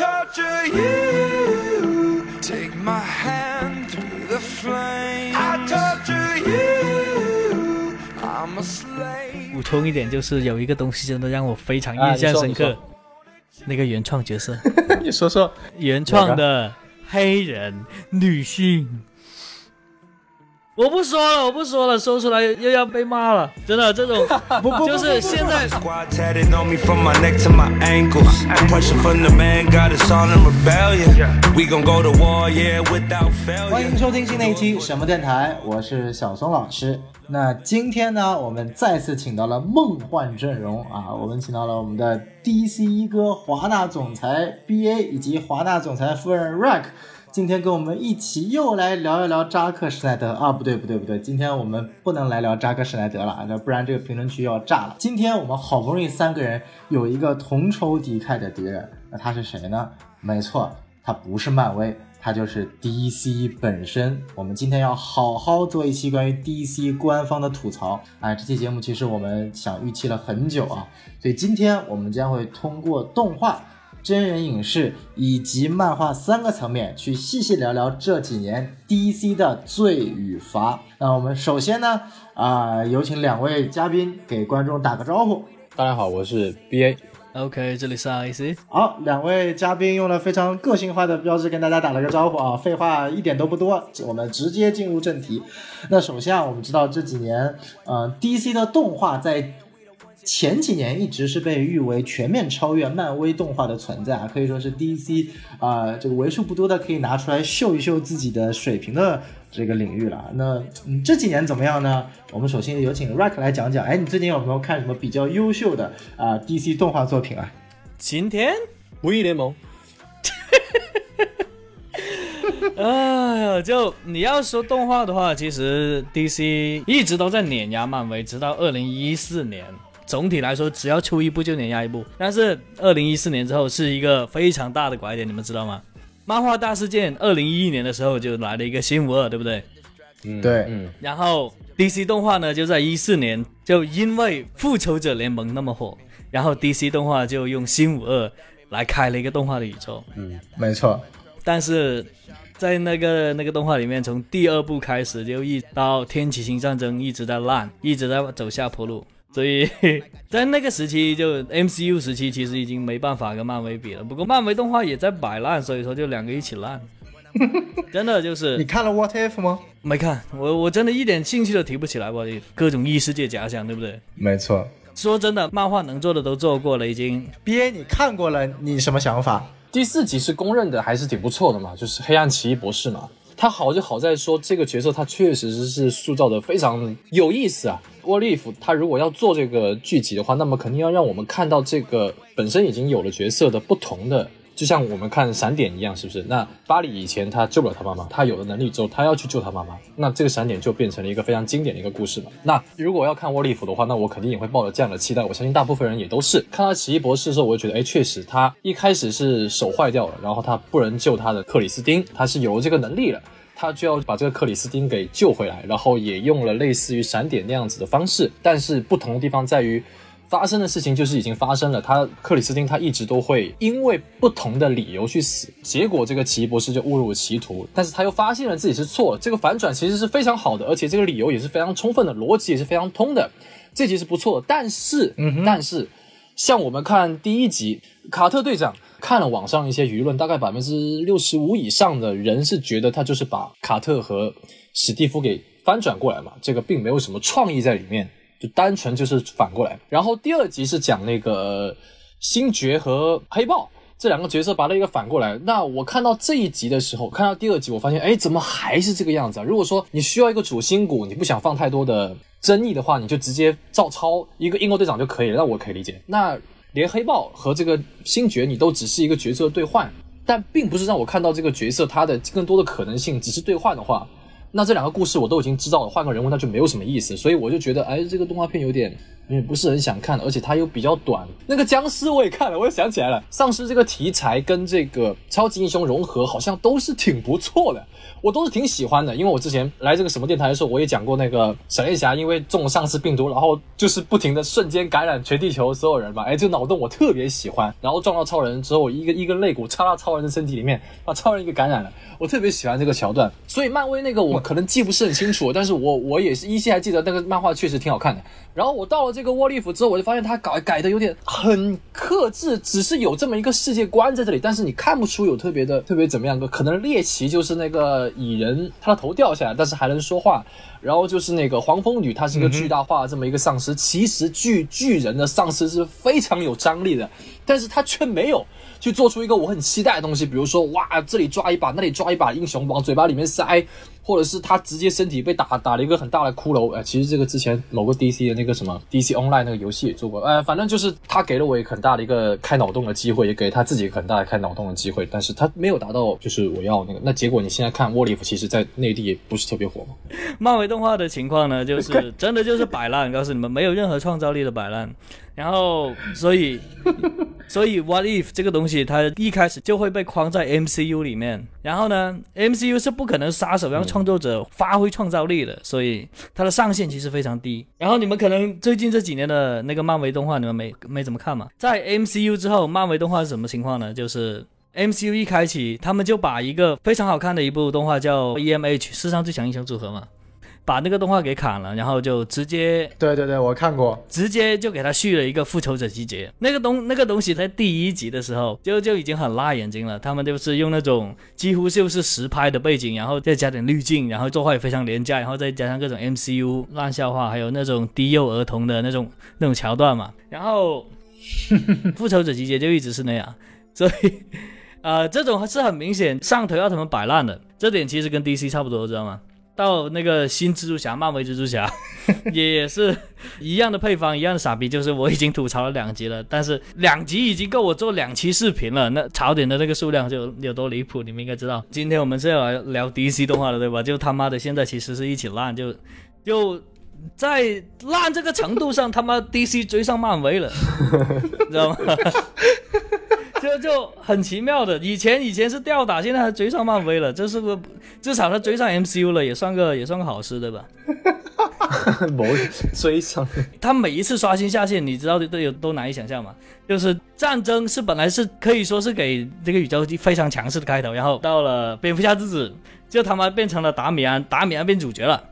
torture you. Take my hand through the flame. I torture you. I'm a slave. 补充一点，就是有一个东西真的让我非常啊印象深刻，那个原创角色，你说说，原创的黑人女性。我不说了，我不说了，说出来又要被骂了，真的这种，就是现在。欢迎收听新的一期什么电台，我是小松老师。那今天呢，我们再次请到了梦幻阵容啊，我们请到了我们的 DC 一哥华纳总裁 BA 以及华纳总裁夫人 Rack。今天跟我们一起又来聊一聊扎克施奈德啊，不对不对不对，今天我们不能来聊扎克施奈德了，那不然这个评论区要炸了。今天我们好不容易三个人有一个同仇敌忾的敌人，那他是谁呢？没错，他不是漫威。它就是 DC 本身。我们今天要好好做一期关于 DC 官方的吐槽。哎，这期节目其实我们想预期了很久啊，所以今天我们将会通过动画、真人影视以及漫画三个层面去细细聊聊这几年 DC 的罪与罚。那我们首先呢，啊、有请两位嘉宾给观众打个招呼。大家好，我是 BA。OK，这里是 IC。好，两位嘉宾用了非常个性化的标志跟大家打了个招呼啊，废话一点都不多，我们直接进入正题。那首先啊，我们知道这几年，呃，DC 的动画在前几年一直是被誉为全面超越漫威动画的存在啊，可以说是 DC 啊、这个为数不多的可以拿出来秀一秀自己的水平的这个领域了。那嗯，这几年怎么样呢？我们首先有请 Rack 来讲讲，哎，你最近有没有看什么比较优秀的啊、DC 动画作品啊？今天，无义联盟，哎呀，就你要说动画的话，其实 DC 一直都在碾压漫威，直到二零一四年。总体来说，只要出一部就碾压一部。但是二零一四年之后是一个非常大的拐点，你们知道吗？漫画大事件二零一一年的时候就来了一个新五二，对不对？嗯，对嗯，然后 DC 动画呢，就在一四年，就因为复仇者联盟那么火，然后 DC 动画就用新五二来开了一个动画的宇宙。嗯没错，但是在那个那个动画里面，从第二部开始就一直到天启星战争一直在烂，一直在走下坡路。所以在那个时期，就 MCU 时期，其实已经没办法跟漫威比了。不过漫威动画也在摆烂，所以说就两个一起烂。真的就是你看了 What If 吗？没看，我我真的一点兴趣都提不起来，我各种异世界假想，对不对？没错说真的，漫画能做的都做过了，已经。，BA 你看过了，你什么想法？第四集是公认的还是挺不错的嘛，就是黑暗奇异博士嘛。他好就好在说这个角色他确实是是塑造的非常有意思啊。沃利夫他如果要做这个剧集的话，那么肯定要让我们看到这个本身已经有了角色的不同的。就像我们看闪点一样，是不是？那巴里以前他救不了他妈妈，他有了能力之后，他要去救他妈妈，那这个闪点就变成了一个非常经典的一个故事嘛。那如果要看沃利弗的话，那我肯定也会抱着这样的期待，我相信大部分人也都是。看到奇异博士的时候，我就觉得，哎，确实他一开始是手坏掉了，然后他不能救他的克里斯汀，他是有这个能力了。他就要把这个克里斯汀给救回来，然后也用了类似于闪点那样子的方式，但是不同的地方在于，发生的事情就是已经发生了。他克里斯汀他一直都会因为不同的理由去死，结果这个奇异博士就误入歧途，但是他又发现了自己是错，这个反转其实是非常好的，而且这个理由也是非常充分的，逻辑也是非常通的，这集是不错的。但是，嗯但是像我们看第一集，卡特队长看了网上一些舆论，大概百分之六十五以上的人是觉得他就是把卡特和史蒂夫给翻转过来嘛，这个并没有什么创意在里面，就单纯就是反过来。然后第二集是讲那个星爵和黑豹。这两个角色把那个反过来，那我看到这一集的时候，看到第二集，我发现，哎，怎么还是这个样子啊？如果说你需要一个主心骨，你不想放太多的争议的话，你就直接照抄一个英国队长就可以了，那我可以理解。那连黑豹和这个星爵，你都只是一个角色兑换，但并不是让我看到这个角色他的更多的可能性，只是兑换的话，那这两个故事我都已经知道了，换个人物那就没有什么意思，所以我就觉得，哎，这个动画片有点因为不是很想看，而且它又比较短。那个僵尸我也看了，我也想起来了，丧尸这个题材跟这个超级英雄融合，好像都是挺不错的。我都是挺喜欢的，因为我之前来这个什么电台的时候，我也讲过那个闪电侠，因为中了丧尸病毒，然后就是不停的瞬间感染全地球所有人嘛。哎，这个脑洞我特别喜欢。然后撞到超人之后，一个一根肋骨插到超人的身体里面，把超人给感染了。我特别喜欢这个桥段。所以漫威那个我可能记不是很清楚，但是我我也是依稀还记得那个漫画确实挺好看的。然后我到了这个沃利夫之后，我就发现他改改的有点很克制，只是有这么一个世界观在这里，但是你看不出有特别的特别怎么样个。可能猎奇就是那个蚁人，他的头掉下来，但是还能说话。然后就是那个黄蜂女，她是一个巨大化这么一个丧尸。其实巨巨人的丧尸是非常有张力的，但是他却没有去做出一个我很期待的东西，比如说哇，这里抓一把，那里抓一把，英雄往嘴巴里面塞。或者是他直接身体被打打了一个很大的骷髅，哎，其实这个之前某个 DC 的那个什么 DC Online 那个游戏也做过，哎，反正就是他给了我一个很大的一个开脑洞的机会，也给他自己很大的开脑洞的机会，但是他没有达到就是我要那个，那结果你现在看沃利夫，其实在内地也不是特别火嘛。漫威动画的情况呢，就是 真的就是摆烂，告诉你们没有任何创造力的摆烂。然后，所以，所以，What if 这个东西，它一开始就会被框在 MCU 里面。然后呢，MCU 是不可能杀手让创创作者发挥创造力的，所以它的上限其实非常低。然后你们可能最近这几年的那个漫威动画，你们没没怎么看嘛？在 MCU 之后，漫威动画是什么情况呢？就是 MCU 一开启，他们就把一个非常好看的一部动画叫 EMH 世上最强英雄组合嘛。把那个动画给砍了，然后就直接对对对，我看过，直接就给他续了一个复仇者集结。那个东那个东西在第一集的时候就就已经很辣眼睛了。他们就是用那种几乎就是实拍的背景，然后再加点滤镜，然后作画也非常廉价，然后再加上各种 MCU 烂笑话，还有那种低幼儿童的那种那种桥段嘛。然后复仇者集结就一直是那样，所以呃，这种是很明显上头要他们摆烂的。这点其实跟 DC 差不多，知道吗？到那个新蜘蛛侠，漫威蜘蛛侠，也是一样的配方，一样的傻逼。就是我已经吐槽了两集了，但是两集已经够我做两期视频了。那槽点的那个数量就有多离谱，你们应该知道。今天我们是要来聊 DC 动画的，对吧？就他妈的现在其实是一起烂，就就在烂这个程度上，他妈 DC 追上漫威了，你知道吗？就就很奇妙的，以前以前是吊打，现在还追上漫威了，这是个至少他追上 MCU 了，也算个也算个好事，对吧？某追上，他每一次刷新下线，你知道都有都难以想象吗？就是战争是本来是可以说是给这个宇宙非常强势的开头，然后到了蝙蝠侠之子，就他妈变成了达米安，达米安变主角了，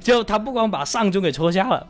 就他不光把上中给戳瞎了，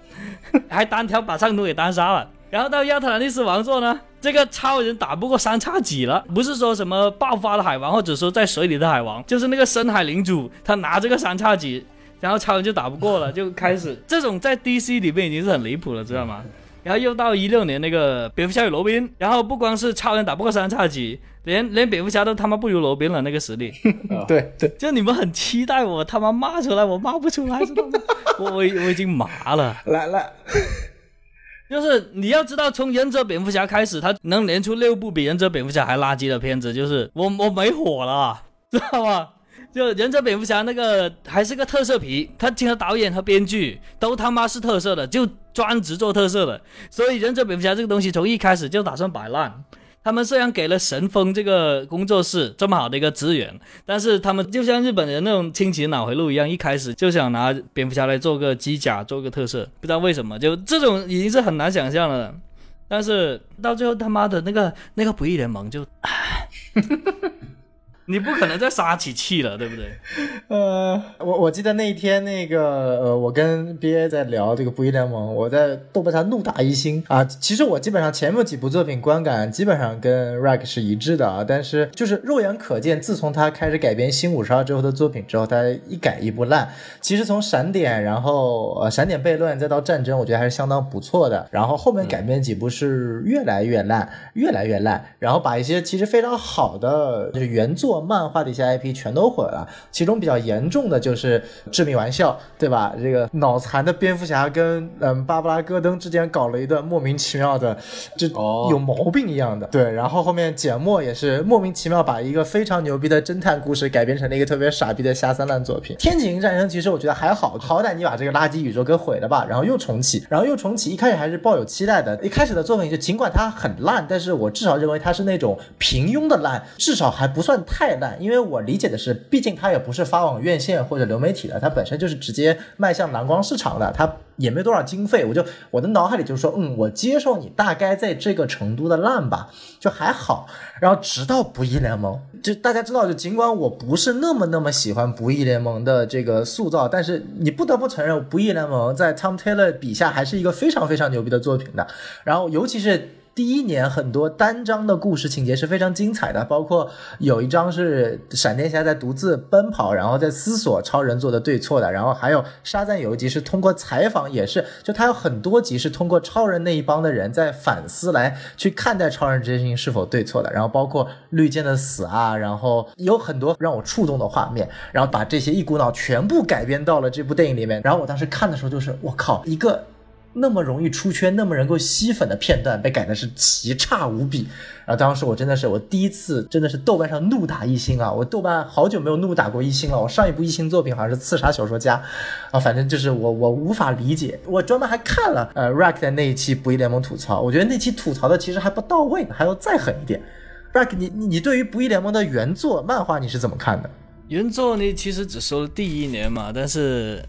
还单挑把上中给单杀了。然后到亚特兰蒂斯王座呢，这个超人打不过三叉戟了，不是说什么爆发的海王，或者说在水里的海王，就是那个深海领主，他拿这个三叉戟，然后超人就打不过了，就开始这种在 DC 里面已经是很离谱了，知道吗？然后又到一六年那个蝙蝠侠与罗宾，然后不光是超人打不过三叉戟，连连蝙蝠侠都他妈不如罗宾了，那个实力。对对，就你们很期待我他妈骂出来，我骂不出来，知道吗？我我我已经麻了。来来。就是你要知道，从忍者蝙蝠侠开始，他能连出六部比忍者蝙蝠侠还垃圾的片子，就是我我没火了，知道吗？就忍者蝙蝠侠那个还是个特色皮，他请的导演和编剧都他妈是特色的，就专职做特色的，所以忍者蝙蝠侠这个东西从一开始就打算摆烂。他们虽然给了神风这个工作室这么好的一个资源，但是他们就像日本人那种清奇脑回路一样，一开始就想拿蝙蝠侠来做个机甲，做个特色，不知道为什么，就这种已经是很难想象了。但是到最后他妈的那个那个不义联盟就。你不可能再撒起气了，对不对？呃，我我记得那一天，那个呃，我跟 BA 在聊这个不义联盟，我在豆瓣上怒打一星啊。其实我基本上前面几部作品观感基本上跟 Rack 是一致的啊，但是就是肉眼可见，自从他开始改编新五十二之后的作品之后，他一改一不烂。其实从闪点，然后呃闪点悖论，再到战争，我觉得还是相当不错的。然后后面改编几部是越来越烂，越来越烂，然后把一些其实非常好的就是原作。做漫画的一些 IP 全都毁了。其中比较严重的就是《致命玩笑》，对吧？这个脑残的蝙蝠侠跟嗯芭芭拉戈登之间搞了一段莫名其妙的，就哦有毛病一样的。对，然后后面简墨也是莫名其妙把一个非常牛逼的侦探故事改编成了一个特别傻逼的下三滥作品。天启战争其实我觉得还好，好歹你把这个垃圾宇宙给毁了吧，然后又重启，然后又重启，一开始还是抱有期待的。一开始的作品就尽管它很烂，但是我至少认为它是那种平庸的烂，至少还不算太太烂。因为我理解的是，毕竟它也不是发往院线或者流媒体的，它本身就是直接迈向蓝光市场的，它也没多少经费。我就我的脑海里就是说，嗯，我接受你大概在这个程度的烂吧，就还好。然后直到不义联盟，就大家知道，就尽管我不是那么那么喜欢不义联盟的这个塑造，但是你不得不承认，不义联盟在 Tom Taylor 笔下还是一个非常非常牛逼的作品的。然后尤其是。第一年很多单章的故事情节是非常精彩的，包括有一章是闪电侠在独自奔跑，然后在思索超人做的对错的，然后还有沙赞有一集是通过采访，也是就他有很多集是通过超人那一帮的人在反思来去看待超人这件事情是否对错的，然后包括绿箭的死啊，然后有很多让我触动的画面，然后把这些一股脑全部改编到了这部电影里面，然后我当时看的时候就是我靠一个。那么容易出圈、那么能够吸粉的片段被改的是奇差无比，然后当时我真的是我第一次真的是豆瓣上怒打一星啊！我豆瓣好久没有怒打过一星了，我上一部一星作品好像是《刺杀小说家》，啊，反正就是我我无法理解，我专门还看了呃 Rack 的那一期不义联盟吐槽，我觉得那期吐槽的其实还不到位，还要再狠一点。Rack，你你你对于不义联盟的原作漫画你是怎么看的？原作呢，其实只说了第一年嘛，但是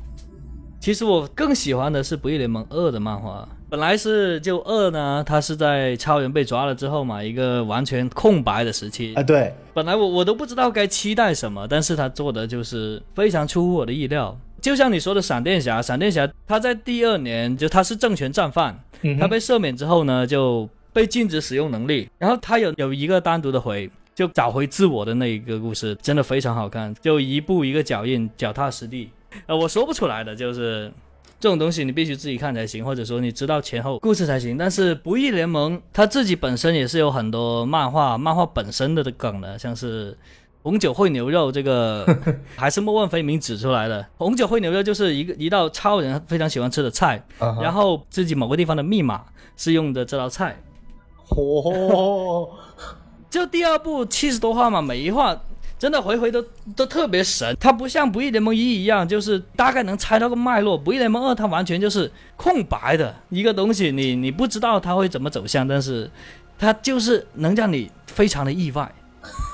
其实我更喜欢的是《不义联盟二》的漫画。本来是就二呢，它是在超人被抓了之后嘛，一个完全空白的时期。啊，对，本来我我都不知道该期待什么，但是他做的就是非常出乎我的意料。就像你说的闪电侠，闪电侠他在第二年就他是政权战犯，嗯他被赦免之后呢，就被禁止使用能力，然后他有有一个单独的回。就找回自我的那一个故事，真的非常好看，就一步一个脚印，脚踏实地。呃，我说不出来的，就是这种东西你必须自己看才行，或者说你知道前后故事才行。但是《不义联盟》它自己本身也是有很多漫画，漫画本身的梗的，像是红酒烩牛肉这个，还是莫问飞明指出来的。红酒烩牛肉就是一个一道超人非常喜欢吃的菜，然后自己某个地方的密码是用的这道菜。哦，就第二部七十多话嘛，每一话真的回回都都特别神。它不像《不义联盟一》一样，就是大概能猜到个脉络，《不义联盟二》它完全就是空白的一个东西，你你不知道它会怎么走向，但是它就是能让你非常的意外。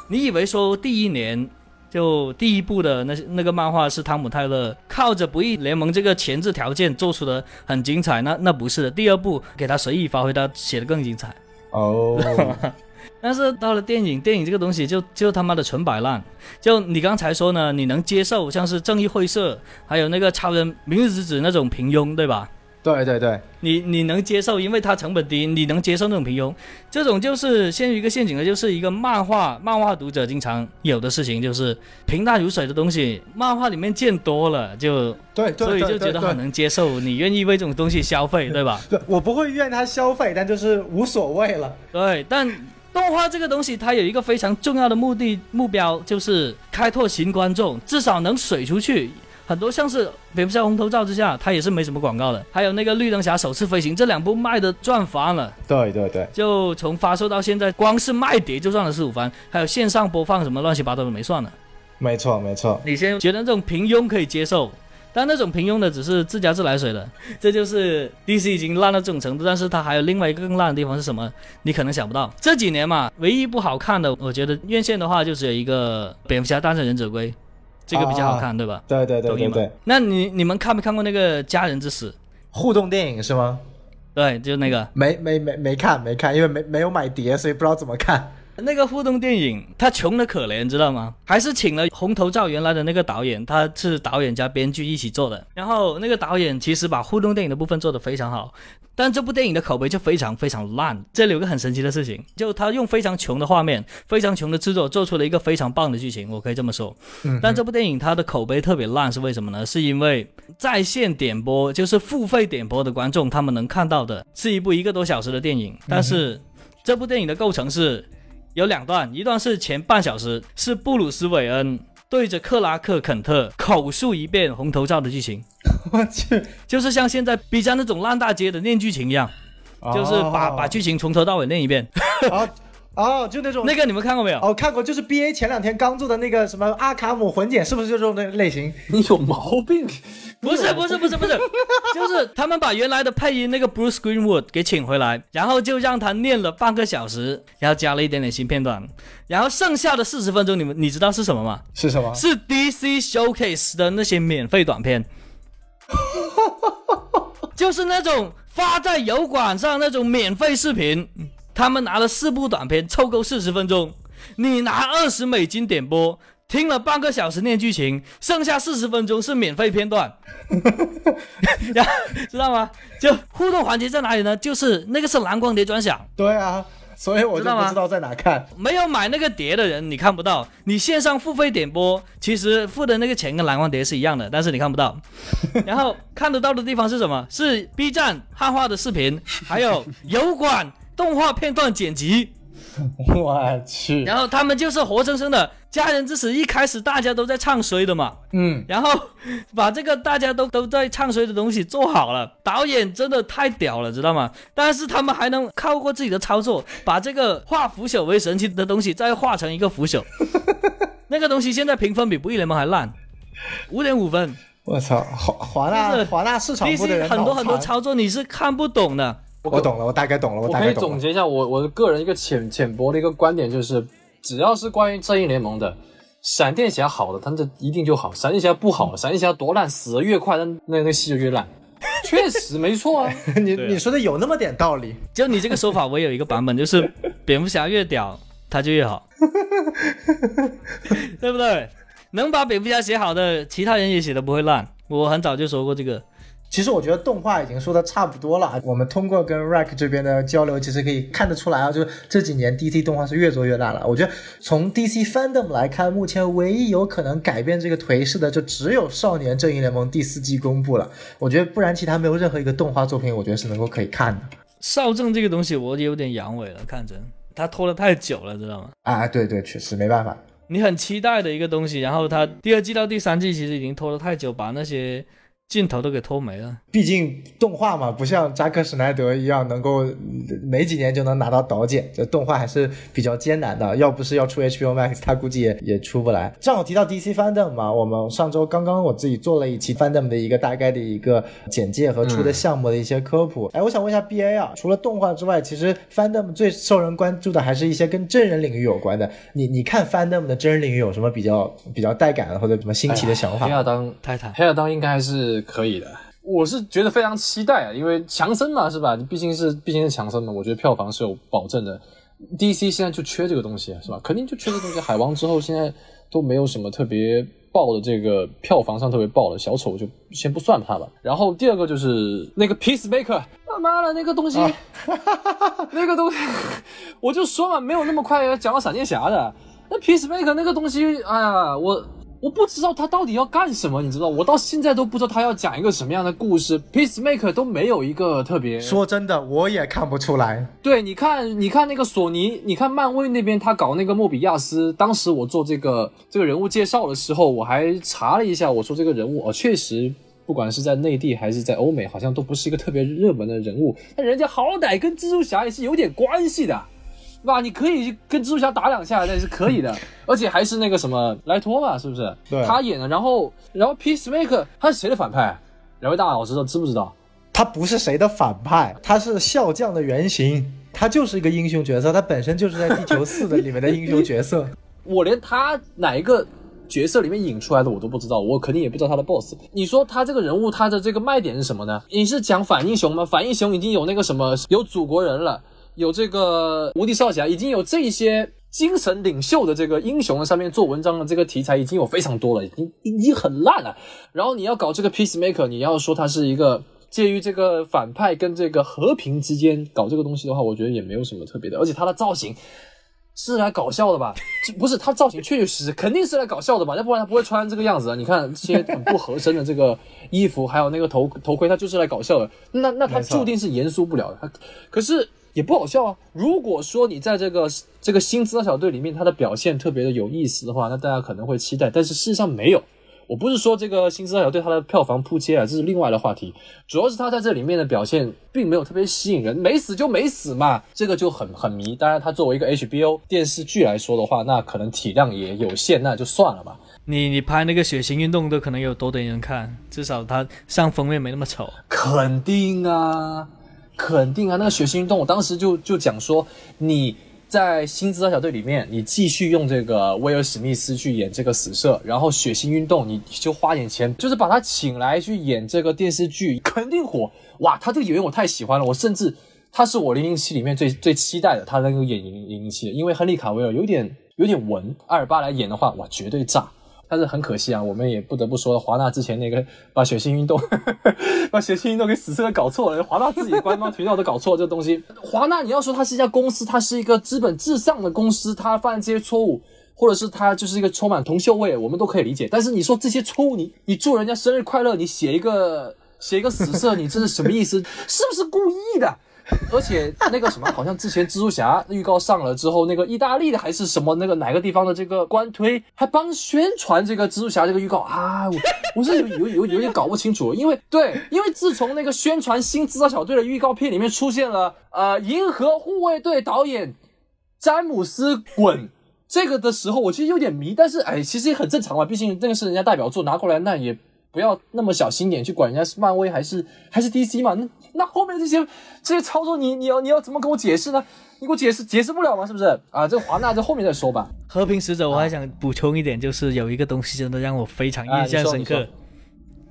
你以为说第一年就第一部的那那个漫画是汤姆泰勒靠着《不义联盟》这个前置条件做出的很精彩，那那不是的。第二部给他随意发挥，他写的更精彩。哦，但是到了电影，电影这个东西就就他妈的纯摆烂。就你刚才说呢，你能接受像是正义会社，还有那个超人明日之子那种平庸，对吧？对对对，你你能接受，因为它成本低，你能接受那种平庸。这种就是陷入一个陷阱的，就是一个漫画漫画读者经常有的事情，就是平淡如水的东西，漫画里面见多了，就对对，所以就觉得很能接受，你愿意为这种东西消费，对吧？对 我不会怨他消费，但就是无所谓了。对，但动画这个东西，它有一个非常重要的目的目标，就是开拓新观众，至少能水出去。很多像是《蝙蝠侠红头罩之下》，它也是没什么广告的，还有那个《绿灯侠首次飞行》，这两部卖的赚翻了。对对对，就从发售到现在，光是卖碟就赚了四五番，还有线上播放什么乱七八糟的没算呢。没错没错。你先觉得这种平庸可以接受，但那种平庸的只是自家自来水的，这就是 DC 已经烂到这种程度。但是它还有另外一个更烂的地方是什么？你可能想不到。这几年嘛，唯一不好看的，我觉得院线的话就只有一个《蝙蝠侠：大战忍者龟》，这个比较好看，对吧？对对对，那你你们看没看过那个《家人之死》？互动电影是吗？对，就那个没没没没看没看，因为没没有买碟，所以不知道怎么看。那个互动电影，他穷的可怜，知道吗？还是请了红头罩原来的那个导演，他是导演加编剧一起做的。然后那个导演其实把互动电影的部分做得非常好，但这部电影的口碑就非常非常烂。这里有个很神奇的事情，就他用非常穷的画面、非常穷的制作，做出了一个非常棒的剧情，我可以这么说。嗯但这部电影它的口碑特别烂，是为什么呢？是因为在线点播，就是付费点播的观众，他们能看到的是一部一个多小时的电影，但是这部电影的构成是有两段，一段是前半小时，是布鲁斯韦恩对着克拉克肯特口述一遍红头罩的剧情，我去，就是像现在 B 站那种烂大街的念剧情一样，就是把、哦把剧情从头到尾念一遍。哦哦，就那种那个你们看过没有？哦看过，就是 B A 前两天刚做的那个什么阿卡姆混剪，是不是就是那类类型？你有毛病！不是不是不是不是，就是他们把原来的配音那个 Bruce Greenwood 给请回来，然后就让他念了半个小时，然后加了一点点新片段，然后剩下的四十分钟，你们你知道是什么吗？是什么？是 DC Showcase 的那些免费短片，就是那种发在油管上那种免费视频，他们拿了四部短片凑够四十分钟，你拿二十美金点播，听了半个小时念剧情，剩下四十分钟是免费片段，然后知道吗？就互动环节在哪里呢？就是那个是蓝光碟专享。对啊，所以我就知道吗不知道在哪看。没有买那个碟的人，你看不到。你线上付费点播，其实付的那个钱跟蓝光碟是一样的，但是你看不到。然后看得到的地方是什么？是 B 站汉化的视频，还有油管动画片段剪辑。我去，然后他们就是活生生的《家人之死》，一开始大家都在唱衰的嘛，嗯，然后把这个大家都都在唱衰的东西做好了，导演真的太屌了，知道吗？但是他们还能靠过自己的操作，把这个化腐朽为神奇的东西再化成一个腐朽。那个东西现在评分比《不义联盟》还烂，五点五分。我操，华华纳华纳市场部的人很多很多操作你是看不懂的。我懂了，我大概懂了，我可以大概懂了。总结一下我我的个人一个浅浅薄的一个观点，就是只要是关于正义联盟的，闪电侠好的，他这一定就好；闪电侠不好，闪电侠多烂，死的越快，那那那个戏就越烂。确实没错啊，你你说的有那么点道理。就你这个说法，我有一个版本，就是蝙蝠侠越屌，他就越好，对不对？能把蝙蝠侠写好的，其他人也写的不会烂。我很早就说过这个。其实我觉得动画已经说的差不多了。我们通过跟 Rack 这边的交流，其实可以看得出来啊，就是这几年 DC 动画是越做越大了。我觉得从 DC Fandom 来看，目前唯一有可能改变这个颓势的，就只有《少年正义联盟》第四季公布了。我觉得不然其他没有任何一个动画作品，我觉得是能够可以看的。少正这个东西，我有点阳痿了，看着，他拖了太久了，知道吗？啊，对对，确实没办法。你很期待的一个东西，然后他第二季到第三季其实已经拖了太久，把那些镜头都给偷没了。毕竟动画嘛，不像扎克施奈德一样能够嗯没几年就能拿到导剪，这动画还是比较艰难的。要不是要出 HBO Max，他估计也也出不来。正好提到 DC Fandom 嘛，我们上周刚刚我自己做了一期 Fandom 的一个大概的一个简介和出的项目的一些科普。哎、我想问一下 BA 啊，除了动画之外，其实 Fandom 最受人关注的还是一些跟真人领域有关的。你你看 Fandom 的真人领域有什么比较比较带感的或者什么新奇的想法？黑亚当泰坦黑亚当应该还是可以的。我是觉得非常期待啊，因为强森嘛，是吧？毕竟是毕竟是强森嘛，我觉得票房是有保证的。DC 现在就缺这个东西，是吧？肯定就缺这个东西。海王之后现在都没有什么特别爆的这个票房上特别爆的，小丑就先不算它吧。然后第二个就是那个 Peacemaker，他妈的那个东西，那个东西，我就说嘛，没有那么快讲到闪电侠的。那 Peacemaker 那个东西，哎呀，我我不知道他到底要干什么，你知道？我到现在都不知道他要讲一个什么样的故事。Peacemaker 都没有一个特别说真的，我也看不出来。对，你看，你看那个索尼，你看漫威那边他搞那个莫比亚斯，当时我做这个这个人物介绍的时候，我还查了一下，我说这个人物哦，确实不管是在内地还是在欧美，好像都不是一个特别热门的人物，但人家好歹跟蜘蛛侠也是有点关系的。对吧？你可以跟蜘蛛侠打两下，那也是可以的，而且还是那个什么莱托嘛，是不是？对他演的。然后，然后 Peacemaker 他是谁的反派？两位大佬知道知不知道？他不是谁的反派，他是笑匠的原型，他就是一个英雄角色，他本身就是在地球四的里面的英雄角色。我连他哪一个角色里面引出来的我都不知道，我肯定也不知道他的 boss。你说他这个人物他的这个卖点是什么呢？你是讲反英雄吗？反英雄已经有那个什么有祖国人了，有这个无敌少侠，已经有这些精神领袖的这个英雄上面做文章的这个题材已经有非常多了，已经已经很烂了。然后你要搞这个 peacemaker，你要说它是一个。介于这个反派跟这个和平之间搞这个东西的话，我觉得也没有什么特别的，而且他的造型是来搞笑的吧？不是他造型确确实实肯定是来搞笑的吧？要不然他不会穿这个样子啊！你看这些很不合身的这个衣服，还有那个头头盔，他就是来搞笑的。那那他注定是严肃不了的。他可是也不好笑啊。如果说你在这个这个新资料小队里面他的表现特别的有意思的话，那大家可能会期待，但是事实上没有。我不是说这个新资料小队他的票房扑街啊，这是另外的话题，主要是他在这里面的表现并没有特别吸引人，没死就没死嘛，这个就很很迷。当然，他作为一个 HBO 电视剧来说的话，那可能体量也有限，那就算了吧。你你拍那个血腥运动都可能有多点人看，至少他上封面没那么丑。肯定啊，肯定啊！那个血腥运动，我当时就就讲说，你在新资料小队里面，你继续用这个威尔史密斯去演这个死射，然后血腥运动，你就花点钱，就是把他请来去演这个电视剧，肯定火哇！他这个演员我太喜欢了，我甚至他是我零零七里面最最期待的，他能够演零零零七，因为亨利卡维尔有点有点文，阿尔巴来演的话，哇，绝对炸！但是很可惜啊，我们也不得不说，华纳之前那个把血腥运动，把血腥运动给死色搞错了。华纳自己官方渠道都搞错了这东西。华纳你要说它是一家公司，它是一个资本至上的公司，它犯这些错误，或者是它就是一个充满铜臭味，我们都可以理解。但是你说这些错误，你你祝人家生日快乐，你写一个写一个死色，你这是什么意思？是不是故意的？而且那个什么，好像之前蜘蛛侠预告上了之后，那个意大利的还是什么那个哪个地方的这个官推还帮宣传这个蜘蛛侠这个预告啊，我我是有有有有点搞不清楚，因为对，因为自从那个宣传新制造小队的预告片里面出现了呃银河护卫队导演詹姆斯滚这个的时候，我其实有点迷，但是哎，其实也很正常嘛，毕竟那个是人家代表作拿过来，那也。不要那么小心眼去管人家是漫威还是还是 DC 嘛？那那后面这些这些操作你你要你要怎么跟我解释呢？你给我解释解释不了吗？是不是啊？这华纳在后面再说吧。和平使者我还想补充一点，就是有一个东西真的让我非常印象深刻，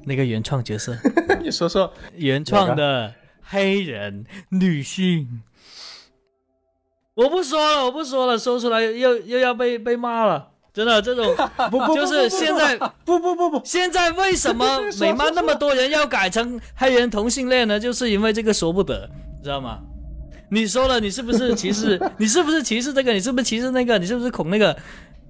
那个原创角色，你说说原创的黑人女性，我不说了，我不说了，说出来又又要被被骂了。真的这种 不不就是现在不不不不，现在为什么美妈那么多人要改成黑人同性恋呢？就是因为这个说不得，知道吗？你说了，你是不是歧视？你是不是歧视这个？你是不是歧视那个？你是不是恐那个？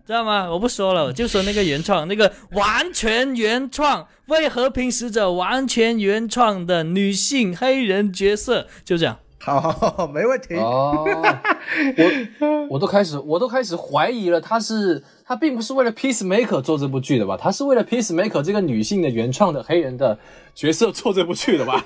知道吗？我不说了，我就说那个原创，那个完全原创为和平使者完全原创的女性黑人角色，就这样。好，没问题。哦，我我都开始我都开始怀疑了，他是他并不是为了 Peacemaker 做这部剧的吧？他是为了 Peacemaker 这个女性的原创的黑人的角色做这部剧的吧？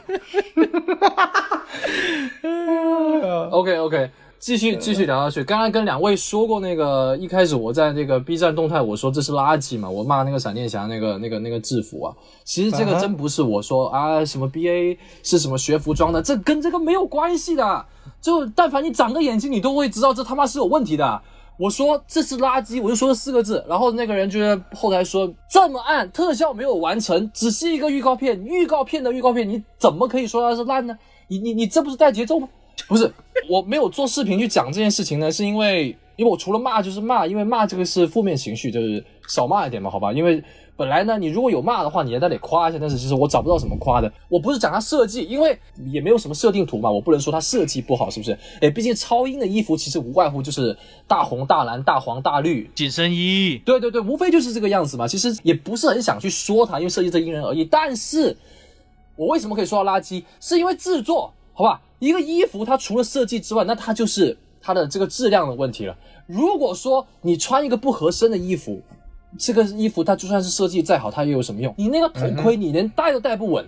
OK OK。继续继续聊下去。刚刚跟两位说过，那个一开始我在那个 B 站动态我说这是垃圾嘛，我骂那个闪电侠那个那个那个制服啊。其实这个真不是我说啊，什么 BA 是什么学服装的，这跟这个没有关系的。就但凡你长个眼睛，你都会知道这他妈是有问题的。我说这是垃圾，我就说了四个字。然后那个人就在后台说这么暗，特效没有完成，只是一个预告片，预告片的预告片，你怎么可以说它是烂呢？你你你这不是带节奏吗？不是，我没有做视频去讲这件事情呢，是因为因为我除了骂就是骂，因为骂这个是负面情绪，就是少骂一点嘛，好吧？因为本来呢，你如果有骂的话，你也得夸一下，但是其实我找不到什么夸的。我不是讲它设计，因为也没有什么设定图嘛，我不能说它设计不好，是不是？哎，毕竟超英的衣服其实无外乎就是大红大蓝大黄大绿紧身衣，对对对，无非就是这个样子嘛。其实也不是很想去说它，因为设计这因人而异。但是我为什么可以说到垃圾？是因为制作，好吧？一个衣服，它除了设计之外，那它就是它的这个质量的问题了。如果说你穿一个不合身的衣服，这个衣服它就算是设计再好，它又有什么用？你那个头盔，你连戴都戴不稳。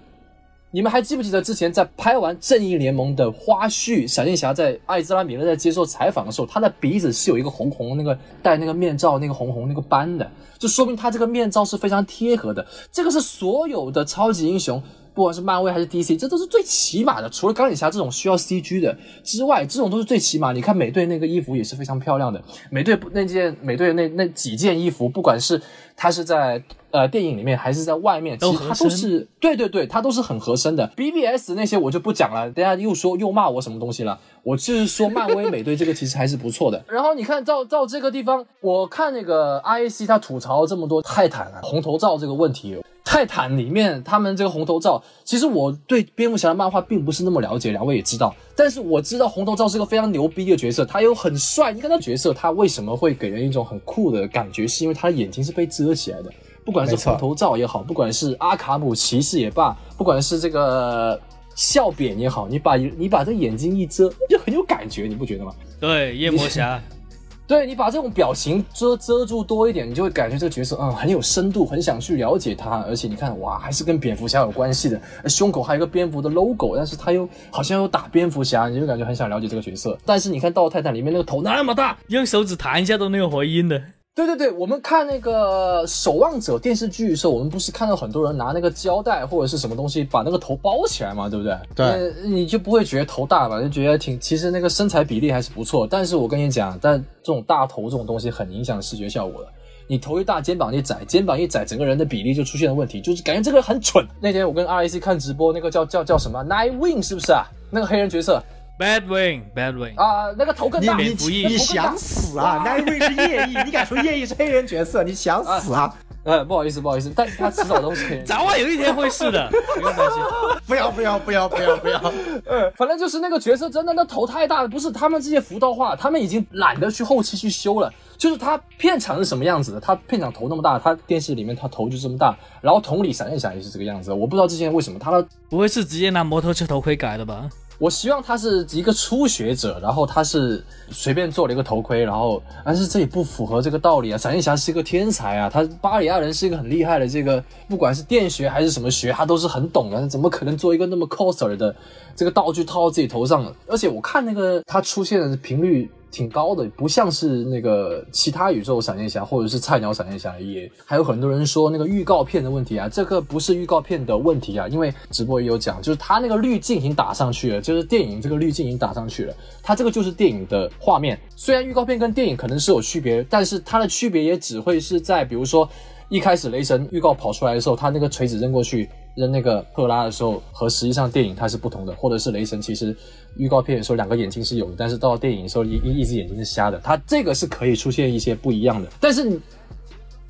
你们还记不记得之前在拍完《正义联盟》的花絮，闪电侠在艾兹拉米勒在接受采访的时候，他的鼻子是有一个红红那个戴那个面罩那个红红那个斑的，就说明他这个面罩是非常贴合的。这个是所有的超级英雄。不管是漫威还是 DC，这都是最起码的。除了钢铁侠这种需要 CG 的之外，这种都是最起码。你看美队那个衣服也是非常漂亮的。美队那件美队那那几件衣服，不管是它是在呃电影里面还是在外面，其实它都是对对对，它都是很合身的。BBS 那些我就不讲了，等下又说又骂我什么东西了。我就是说漫威美队这个其实还是不错的。然后你看到到这个地方，我看那个 IAC 他吐槽这么多泰坦啊红头罩这个问题。泰坦里面，他们这个红头罩，其实我对蝙蝠侠的漫画并不是那么了解，两位也知道。但是我知道红头罩是个非常牛逼的角色，他又很帅。你看他角色，他为什么会给人一种很酷的感觉？是因为他的眼睛是被遮起来的。不管是红头罩也好，不管是阿卡姆骑士也罢，不管是这个笑扁也好，你把你把这眼睛一遮，就很有感觉，你不觉得吗？对，夜魔侠，对你把这种表情遮遮住多一点，你就会感觉这个角色嗯很有深度，很想去了解他。而且你看哇，还是跟蝙蝠侠有关系的，胸口还有一个蝙蝠的 logo，但是他又好像又打蝙蝠侠，你就感觉很想了解这个角色。但是你看《到泰坦》里面那个头那么大，用手指弹一下都能有回音的。对对对，我们看那个《守望者》电视剧的时候，我们不是看到很多人拿那个胶带或者是什么东西把那个头包起来嘛，对不对？对，你就不会觉得头大嘛，就觉得挺，其实那个身材比例还是不错。但是我跟你讲，但这种大头这种东西很影响视觉效果的。你头一大，肩膀一窄，肩膀一窄，整个人的比例就出现了问题，就是感觉这个人很蠢。那天我跟 R A C 看直播，那个叫叫叫什么 Nine Wing 是不是啊？那个黑人角色。Bad Wing，Bad Wing 啊，那个头更大，你你你想死啊？那位是夜翼，你敢说夜翼是黑人角色？你想死啊？呃，不好意思，不好意思，但他迟早都是黑人，早晚有一天会是的，不用担心。不要不要不要不要不要，呃，反正就是那个角色真的那头太大了，不是他们这些服道化，他们已经懒得去后期去修了。就是他片场是什么样子的？他片场头那么大，他电视里面他头就这么大，然后同理闪电侠也是这个样子。我不知道之前为什么他的不会是直接拿摩托车头盔改的吧？我希望他是一个初学者，然后他是随便做了一个头盔，然后但是这也不符合这个道理啊！闪电侠是一个天才啊，他巴里亚人是一个很厉害的，这个不管是电学还是什么学，他都是很懂的，他怎么可能做一个那么 coser 的这个道具套到自己头上？而且我看那个他出现的频率。挺高的，不像是那个其他宇宙闪电侠或者是菜鸟闪电侠也还有很多人说那个预告片的问题啊，这个不是预告片的问题啊，因为直播也有讲，就是他那个滤镜已经打上去了，就是电影这个滤镜已经打上去了，它这个就是电影的画面。虽然预告片跟电影可能是有区别，但是它的区别也只会是在比如说一开始雷神预告跑出来的时候，他那个锤子扔过去。扔那个赫拉的时候和实际上电影它是不同的，或者是雷神其实预告片的时候两个眼睛是有的，但是到电影的时候一一只眼睛是瞎的，它这个是可以出现一些不一样的。但是你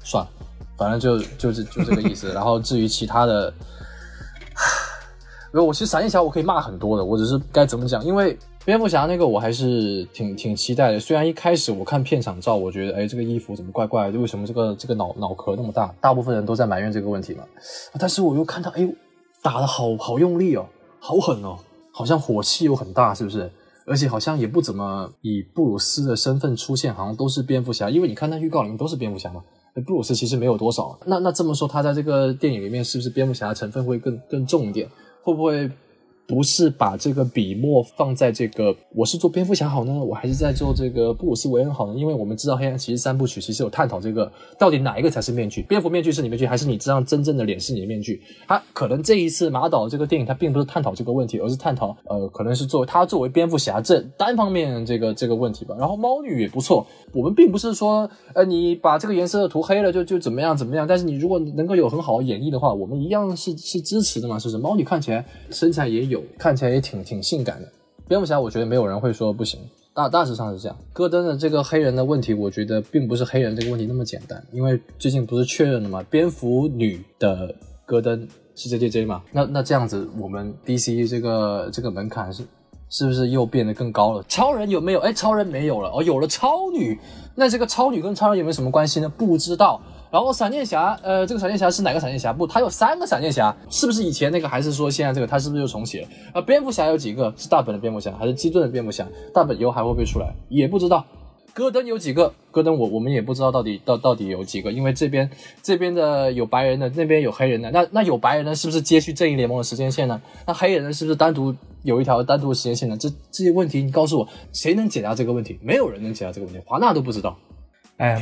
算了，反正就就是就这个意思。然后至于其他的，因为我其实闪电侠我可以骂很多的，我只是该怎么讲，因为。蝙蝠侠那个我还是挺挺期待的，虽然一开始我看片场照，我觉得哎这个衣服怎么怪怪的，为什么这个这个脑脑壳那么大？大部分人都在埋怨这个问题嘛。但是我又看到哎打的好好用力哦，好狠哦，好像火气又很大，是不是？而且好像也不怎么以布鲁斯的身份出现，好像都是蝙蝠侠，因为你看那预告里面都是蝙蝠侠嘛。布鲁斯其实没有多少，那那这么说他在这个电影里面是不是蝙蝠侠的成分会更更重一点？会不会？不是把这个笔墨放在这个我是做蝙蝠侠好呢，我还是在做这个布鲁斯韦恩好呢？因为我们知道黑暗骑士三部曲其实有探讨这个到底哪一个才是面具，蝙蝠面具是你面具，还是你这张真正的脸是你的面具？他可能这一次马导这个电影他并不是探讨这个问题，而是探讨呃可能是作为他作为蝙蝠侠这单方面这个这个问题吧。然后猫女也不错，我们并不是说呃你把这个颜色涂黑了就就怎么样怎么样，但是你如果能够有很好的演绎的话，我们一样是是支持的嘛，是不是？猫女看起来身材也有，看起来也挺。挺性感的，蝙蝠侠，我觉得没有人会说不行，大大致上是这样。戈登的这个黑人的问题，我觉得并不是黑人这个问题那么简单，因为最近不是确认了吗？蝙蝠女的戈登是 J J J 嘛？那那这样子，我们 D C 这个这个门槛是是不是又变得更高了？超人有没有？哎，超人没有了，哦，有了超女，那这个超女跟超人有没有什么关系呢？不知道。然后闪电侠，呃，这个闪电侠是哪个闪电侠？不，他有三个闪电侠，是不是以前那个？还是说现在这个？他是不是又重写了？呃，蝙蝠侠有几个？是大本的蝙蝠侠，还是基顿的蝙蝠侠？大本以后还会不会出来？也不知道。戈登有几个？戈登我我们也不知道到底到到底有几个，因为这边这边的有白人的，那边有黑人的。那那有白人的是不是接续正义联盟的时间线呢？那黑人的是不是单独有一条单独的时间线呢？这这些问题，你告诉我，谁能解答这个问题？没有人能解答这个问题，华纳都不知道。哎，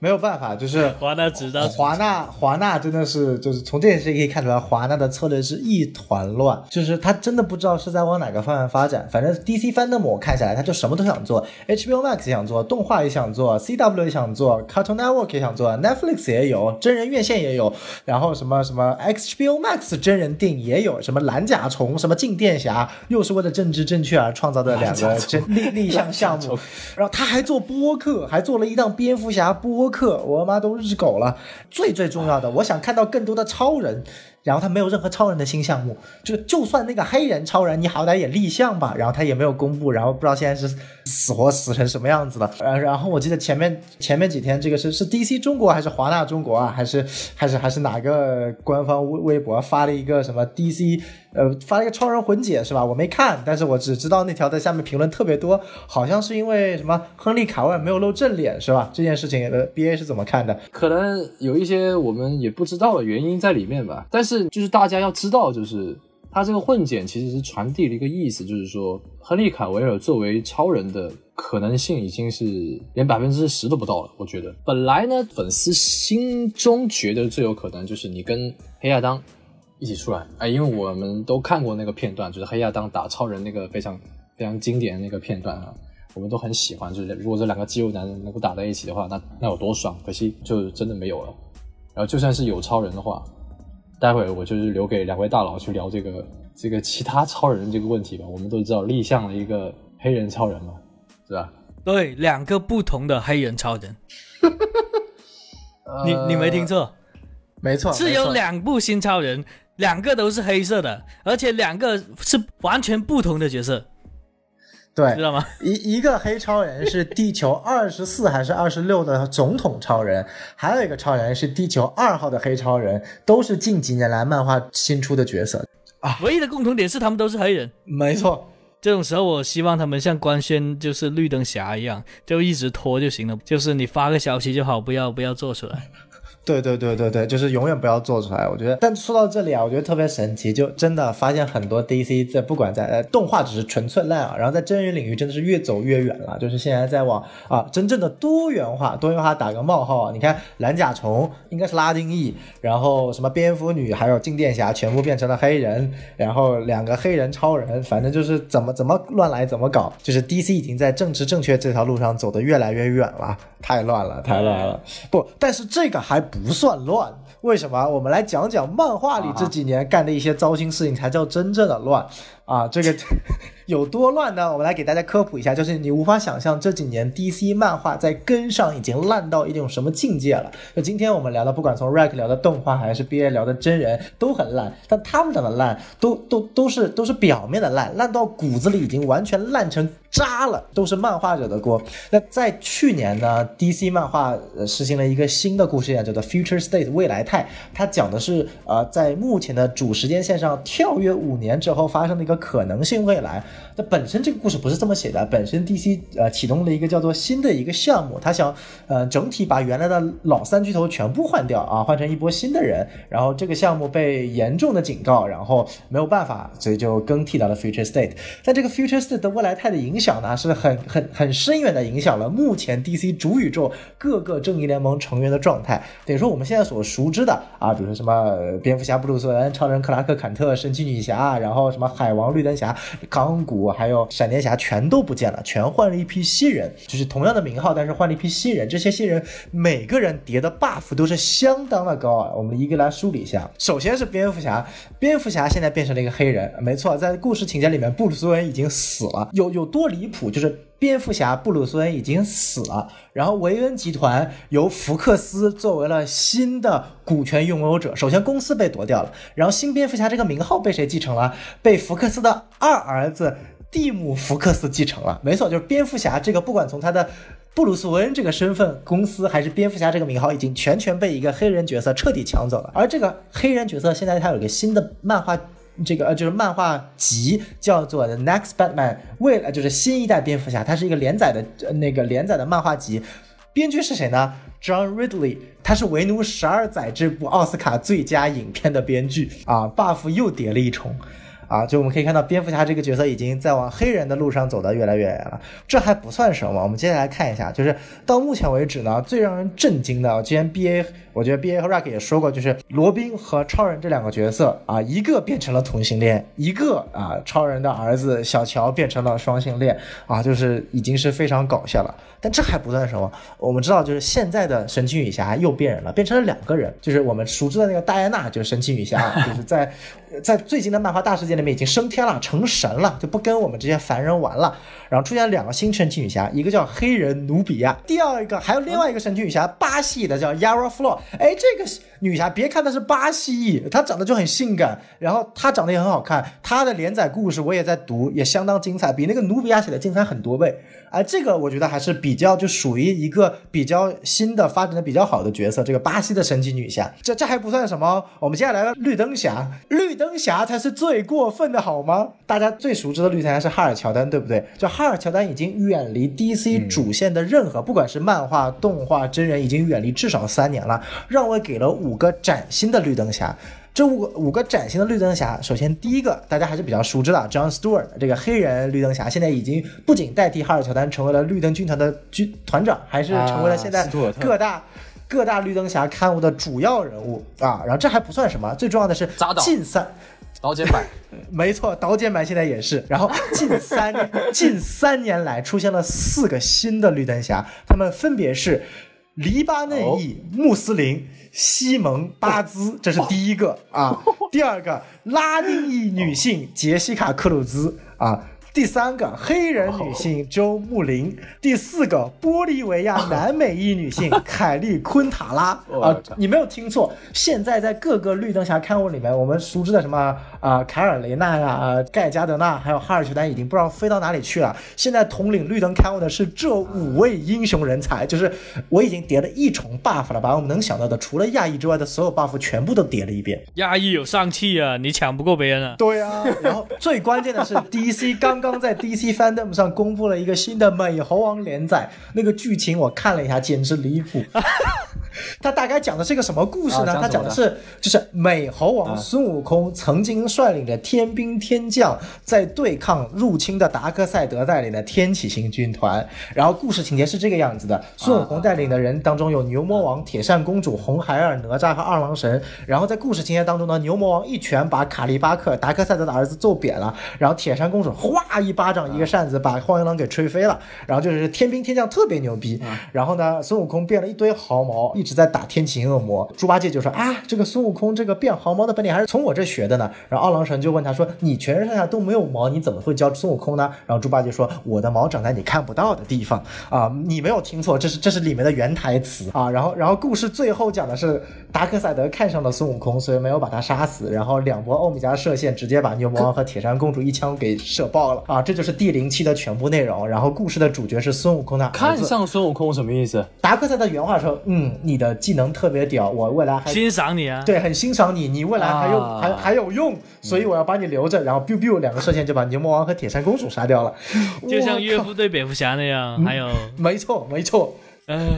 没有办法，就是 华纳知道，华纳华纳真的是，就是从这件事情可以看出来，华纳的策略是一团乱，就是他真的不知道是在往哪个方向发展。反正 DC Fandom 我看下来，他就什么都想做，HBO Max 也想做，动画也想做，CW 也想做，Cartoon Network 也想做，Netflix 也有，真人院线也有，然后什么什么 HBO Max 真人电影也有，什么蓝甲虫，什么静电侠，又是为了政治正确而创造的两个真立立项项目，然后他还做播客，还做了一档。像蝙蝠侠播客，我妈都日狗了。最最重要的，我想看到更多的超人。然后他没有任何超人的新项目，就就算那个黑人超人，你好歹也立项吧。然后他也没有公布，然后不知道现在是死活死成什么样子了。呃，然后我记得前面前面几天，这个是是 DC 中国还是华纳中国啊？还是还是还是哪个官方微微博发了一个什么 DC 呃，发了一个超人混解是吧？我没看，但是我只知道那条在下面评论特别多，好像是因为什么亨利卡维尔没有露正脸是吧？这件事情的，B A 是怎么看的？可能有一些我们也不知道的原因在里面吧。但是就是大家要知道，就是他这个混剪其实是传递了一个意思，就是说亨利卡维尔作为超人的可能性已经是连百分之十都不到了。我觉得本来呢，粉丝心中觉得最有可能就是你跟黑亚当。一起出来，哎，因为我们都看过那个片段，就是黑亚当打超人那个非常非常经典的那个片段啊，我们都很喜欢。就是如果这两个肌肉男人能够打在一起的话，那那有多爽！可惜就真的没有了。然后就算是有超人的话，待会我就是留给两位大佬去聊这个这个其他超人这个问题吧。我们都知道立项了一个黑人超人嘛，是吧？对，两个不同的黑人超人。你你没听错，没错，是有两部新超人。两个都是黑色的，而且两个是完全不同的角色，对，知道吗？一一个黑超人是地球二十四还是二十六的总统超人，还有一个超人是地球二号的黑超人，都是近几年来漫画新出的角色啊。唯一的共同点是他们都是黑人，没错。这种时候，我希望他们像官宣就是绿灯侠一样，就一直拖就行了，就是你发个消息就好，不要不要做出来。对对对对对，就是永远不要做出来。我觉得，但说到这里啊，我觉得特别神奇，就真的发现很多 DC 在不管在呃动画只是纯粹烂啊，然后在真人领域真的是越走越远了。就是现在在往啊真正的多元化，多元化打个冒号啊。你看蓝甲虫应该是拉丁裔，然后什么蝙蝠女还有静电侠全部变成了黑人，然后两个黑人超人，反正就是怎么怎么乱来怎么搞。就是 DC 已经在政治正确这条路上走得越来越远了，太乱了，太乱了。不，但是这个还。不算乱，为什么？我们来讲讲漫画里这几年干的一些糟心事情，才叫真正的乱啊！这个。有多乱呢？我们来给大家科普一下，就是你无法想象这几年 DC 漫画在根上已经烂到一种什么境界了。就今天我们聊的，不管从 Rack 聊的动画，还是 BA 聊的真人，都很烂。但他们讲的烂，都都都是都是表面的烂，烂到骨子里已经完全烂成渣了，都是漫画惹的锅。那在去年呢，DC 漫画实行了一个新的故事线，叫做 Future State 未来态。它讲的是呃，在目前的主时间线上跳跃五年之后发生的一个可能性未来。那本身这个故事不是这么写的，本身 DC 呃启动了一个叫做新的一个项目，他想呃整体把原来的老三巨头全部换掉啊，换成一波新的人，然后这个项目被严重的警告，然后没有办法，所以就更替到了 Future State。但这个 Future State 的未来态的影响响呢，是很很很深远的影响了目前 DC 主宇宙各个正义联盟成员的状态。等于说我们现在所熟知的啊，比如说什么蝙蝠侠布鲁斯恩、超人克拉克坎特、神奇女侠，然后什么海王绿灯侠、钢。骨还有闪电侠全都不见了，全换了一批新人，就是同样的名号，但是换了一批新人。这些新人每个人叠的 buff 都是相当的高啊。我们一个来梳理一下。首先是蝙蝠侠，蝙蝠侠现在变成了一个黑人，没错，在故事情节里面，布鲁斯恩已经死了。有有多离谱？就是蝙蝠侠布鲁斯韦恩已经死了，然后维恩集团由福克斯作为了新的股权拥有者。首先公司被夺掉了，然后新蝙蝠侠这个名号被谁继承了？被福克斯的二儿子。蒂姆·福克斯继承了，没错，就是蝙蝠侠这个，不管从他的布鲁斯·韦恩这个身份、公司，还是蝙蝠侠这个名号，已经全权被一个黑人角色彻底抢走了。而这个黑人角色现在他有一个新的漫画，这个呃就是漫画集叫做《The Next Batman》，为了就是新一代蝙蝠侠，它是一个连载的那个连载的漫画集。编剧是谁呢？John Ridley，他是《为奴十二载》这部奥斯卡最佳影片的编剧啊，buff 又叠了一重。啊，就我们可以看到，蝙蝠侠这个角色已经在往黑人的路上走得越来越远了。这还不算什么，我们接下来看一下，就是到目前为止呢，最让人震惊的，既然 B A，我觉得 B A 和 Rock 也说过，就是罗宾和超人这两个角色啊，一个变成了同性恋，一个啊，超人的儿子小乔变成了双性恋啊，就是已经是非常搞笑了。但这还不算什么，我们知道，就是现在的神奇女侠又变人了，变成了两个人，就是我们熟知的那个戴安娜，就是神奇女侠，就是在在最近的漫画大事件里面。已经升天了，成神了，就不跟我们这些凡人玩了。然后出现两个新神奇女侠，一个叫黑人努比亚，第二个还有另外一个神奇女侠，巴西的叫 Yara Flor。哎，这个女侠别看她是巴西裔，她长得就很性感，然后她长得也很好看。她的连载故事我也在读，也相当精彩，比那个努比亚写的精彩很多倍哎，这个我觉得还是比较就属于一个比较新的发展的比较好的角色，这个巴西的神奇女侠。这这还不算什么，我们接下来的绿灯侠，绿灯侠才是最过分的好吗？大家最熟知的绿灯侠是哈尔乔丹，对不对？就哈尔乔丹已经远离 DC 主线的任何，不管是漫画、动画、真人，已经远离至少三年了。让我给了五个崭新的绿灯侠。这五个五个崭新的绿灯侠，首先第一个大家还是比较熟知的，John Stewart 这个黑人绿灯侠，现在已经不仅代替哈尔乔丹成为了绿灯军团的军团长，还是成为了现在各大。各大绿灯侠刊物的主要人物啊，然后这还不算什么，最重要的是近三，刀剑版，没错，刀剑版现在也是。然后近三 近三年来出现了四个新的绿灯侠，他们分别是黎巴嫩裔穆斯林西蒙巴兹，这是第一个啊。第二个拉丁裔女性杰西卡克鲁兹啊。第三个黑人女性周穆林，第四个玻利维亚南美裔女性凯利昆塔拉啊，你没有听错，现在在各个绿灯侠刊物里面，我们熟知的什么啊凯尔雷纳呀、啊盖加德纳，还有哈尔乔丹，已经不知道飞到哪里去了。现在统领绿灯刊物的是这五位英雄人才，就是我已经叠了一重 buff 了，把我们能想到的除了亚裔之外的所有 buff 全部都叠了一遍。亚裔有上气啊，你抢不过别人啊。对啊，然后最关键的是，DC 刚刚在 DC Fandom 上公布了一个新的美猴王连载，那个剧情我看了一下，简直离谱。他大概讲的是一个什么故事呢？啊讲什么它讲的是，就是美猴王孙悟空曾经率领着天兵天将，在对抗入侵的达克赛德带领的天启星军团。然后故事情节是这个样子的：孙悟空带领的人当中有牛魔王、铁扇公主、红孩儿、哪吒和二郎神。然后在故事情节当中呢，牛魔王一拳把卡利巴克达克赛德的儿子揍扁了，然后铁扇公主哗一巴掌一个扇子把荒原狼给吹飞了。然后就是天兵天将特别牛逼。然后呢，孙悟空变了一堆毫毛，一直在打天庭恶魔。猪八戒就说啊，这个孙悟空这个变毫毛的本领还是从我这学的呢。然后二郎神就问他说，你全身上下都没有毛，你怎么会教孙悟空呢？然后猪八戒说，我的毛长在你看不到的地方啊，你没有听错，这是这是里面的原台词啊。然后然后故事最后讲的是达克赛德看上了孙悟空，所以没有把他杀死，然后两波欧米伽射线直接把牛魔王和铁扇公主一枪给射爆了啊！这就是第零期的全部内容。然后故事的主角是孙悟空的儿看。上孙悟空什么意思？达克赛的原话说：“嗯，你的技能特别屌，我未来还欣赏你啊！对很欣赏你，你未来还有、啊还还有用，所以我要把你留着。”然后 biu biu 两个射线就把牛魔王和铁扇公主杀掉了，就像岳父对蝙蝠侠那样，还有，没错没错，呃，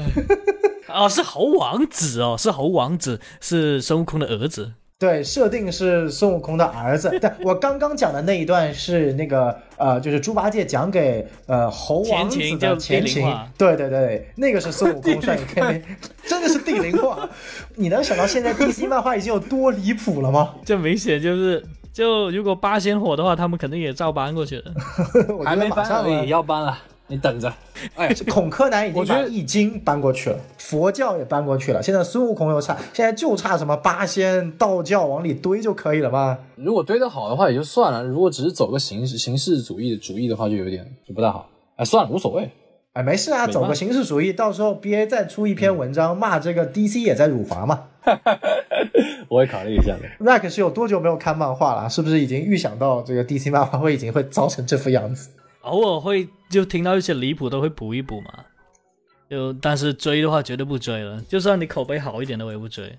哦，是猴王子哦，是猴王子，是孙悟空的儿子。对，设定是孙悟空的儿子。但我刚刚讲的那一段是那个呃，就是猪八戒讲给呃猴王子的前情。对对对，那个是孙悟空 率领天兵，真的是地灵话。你能想到现在 DC 漫画已经有多离谱了吗？这明显就是，就如果八仙火的话，他们肯定也照搬过去了。我觉得还没马上了搬而已，要搬了，你等着。哎，孔柯南已经把我觉得易经搬过去了，佛教也搬过去了，现在孙悟空又差，现在就差什么八仙、道教往里堆就可以了吗？如果堆得好的话也就算了，如果只是走个形式形式主义的主义的话，就有点就不太好。哎，算了，无所谓。哎，没事啊，走个形式主义，到时候 BA 再出一篇文章骂这个 DC 也在辱华嘛。我会考虑一下的。Rack 是有多久没有看漫画了？是不是已经预想到这个 DC 漫画会已经会糟成这副样子？偶尔会就听到一些离谱都会补一补嘛。就但是追的话绝对不追了，就算你口碑好一点的我也不追。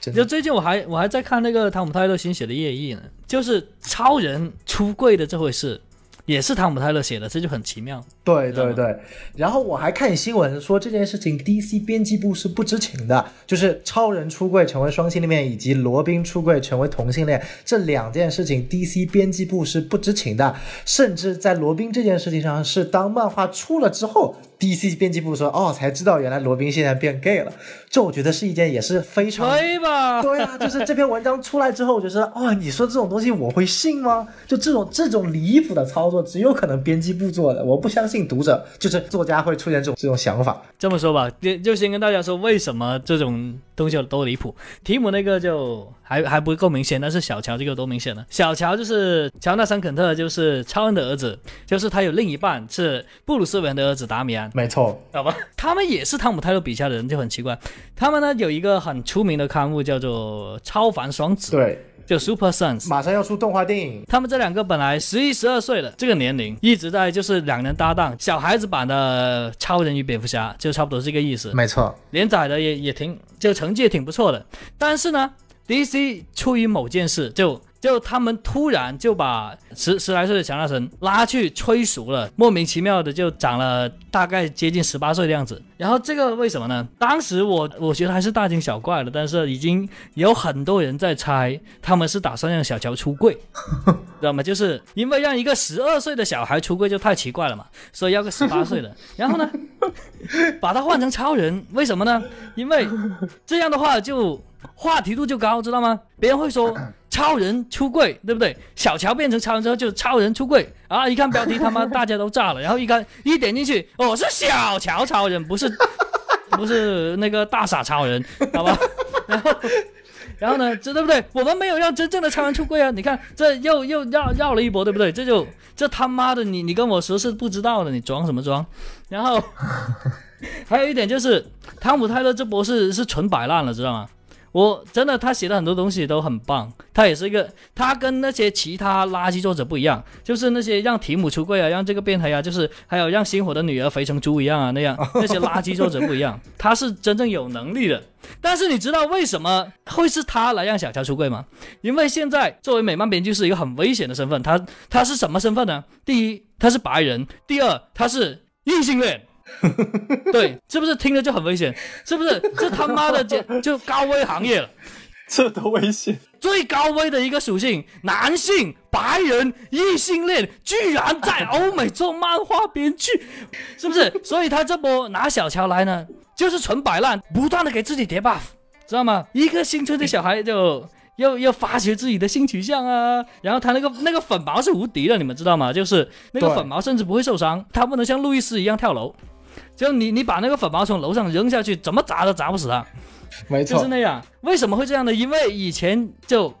真的，就最近我还我还在看那个汤姆泰勒新写的《夜翼》呢，就是超人出柜的这回事，也是汤姆泰勒写的，这就很奇妙。对对对。然后我还看新闻说这件事情 DC 编辑部是不知情的，就是超人出柜成为双性恋，以及罗宾出柜成为同性恋这两件事情，DC 编辑部是不知情的。甚至在罗宾这件事情上，是当漫画出了之后，DC 编辑部说哦才知道原来罗宾现在变 gay 了。这我觉得是一件也是非常吹吧，对啊，就是这篇文章出来之后，我就说，哦，你说这种东西我会信吗？就这种这种离谱的操作，只有可能编辑部做的，我不相信读者就是作家会出现这种这种想法。这么说吧，就就先跟大家说为什么这种东西有多离谱。提姆那个就还还不够明显，但是小乔这个多明显了。小乔就是乔纳森·肯特，就是超人的儿子，就是他有另一半是布鲁斯·韦恩的儿子达米安，没错，好吧？他们也是汤姆·泰勒笔下的人，就很奇怪。他们呢有一个很出名的刊物叫做《超凡双子》，对，就 Super Sons。马上要出动画电影，他们这两个本来十一、十二岁的这个年龄，一直在就是两人搭档，小孩子版的超人与蝙蝠侠，就差不多这个意思。没错，连载的也也挺，就成绩也挺不错的。但是呢，DC 出于某件事，就就他们突然就把十十来岁的强大神拉去催熟了，莫名其妙的就长了大概接近十八岁的样子。然后这个为什么呢？当时我 我觉得还是大惊小怪的，但是已经有很多人在猜他们是打算让小乔出柜，知道吗？就是因为让一个十二岁的小孩出柜就太奇怪了嘛，所以要个十八岁的。然后呢，把他换成超人，为什么呢？因为这样的话就话题度就高，知道吗？别人会说超人出柜，对不对？小乔变成超人之后就是超人出柜啊！一看标题他妈 大家都炸了，然后一看一点进去，哦，是小乔超人，不是 不是那个大傻超人，好吧？然后。然后呢，这对不对？我们没有让真正的超人出柜啊！你看，这又又绕绕了一波，对不对？这就这他妈的，你你跟我说是不知道的，你装什么装？然后还有一点就是，汤姆泰勒这波是是纯摆烂了，知道吗？我真的，他写的很多东西都很棒，他也是一个，他跟那些其他垃圾作者不一样，就是那些让提姆出柜啊，让这个变黑啊，就是还有让星火的女儿肥成猪一样啊那样，那些垃圾作者不一样，他是真正有能力的。但是你知道为什么会是他来让小乔出柜吗？因为现在作为美漫编剧是一个很危险的身份，他他是什么身份呢？第一，他是白人；第二，他是异性恋。对，是不是听着就很危险？是不是？这他妈的就就高危行业了。这多危险！最高危的一个属性，男性、白人、异性恋，居然在欧美做漫画编剧，是不是？所以他这波拿小乔来呢，就是纯摆烂，不断的给自己叠 buff，知道吗？一个新春的小孩就又又发掘自己的性取向啊，然后他那个那个粉毛是无敌的，你们知道吗？就是那个粉毛甚至不会受伤，他不能像路易斯一样跳楼，就你你把那个粉毛从楼上扔下去，怎么砸都砸不死他。没错就是，那样。为什么会这样呢？因为以前就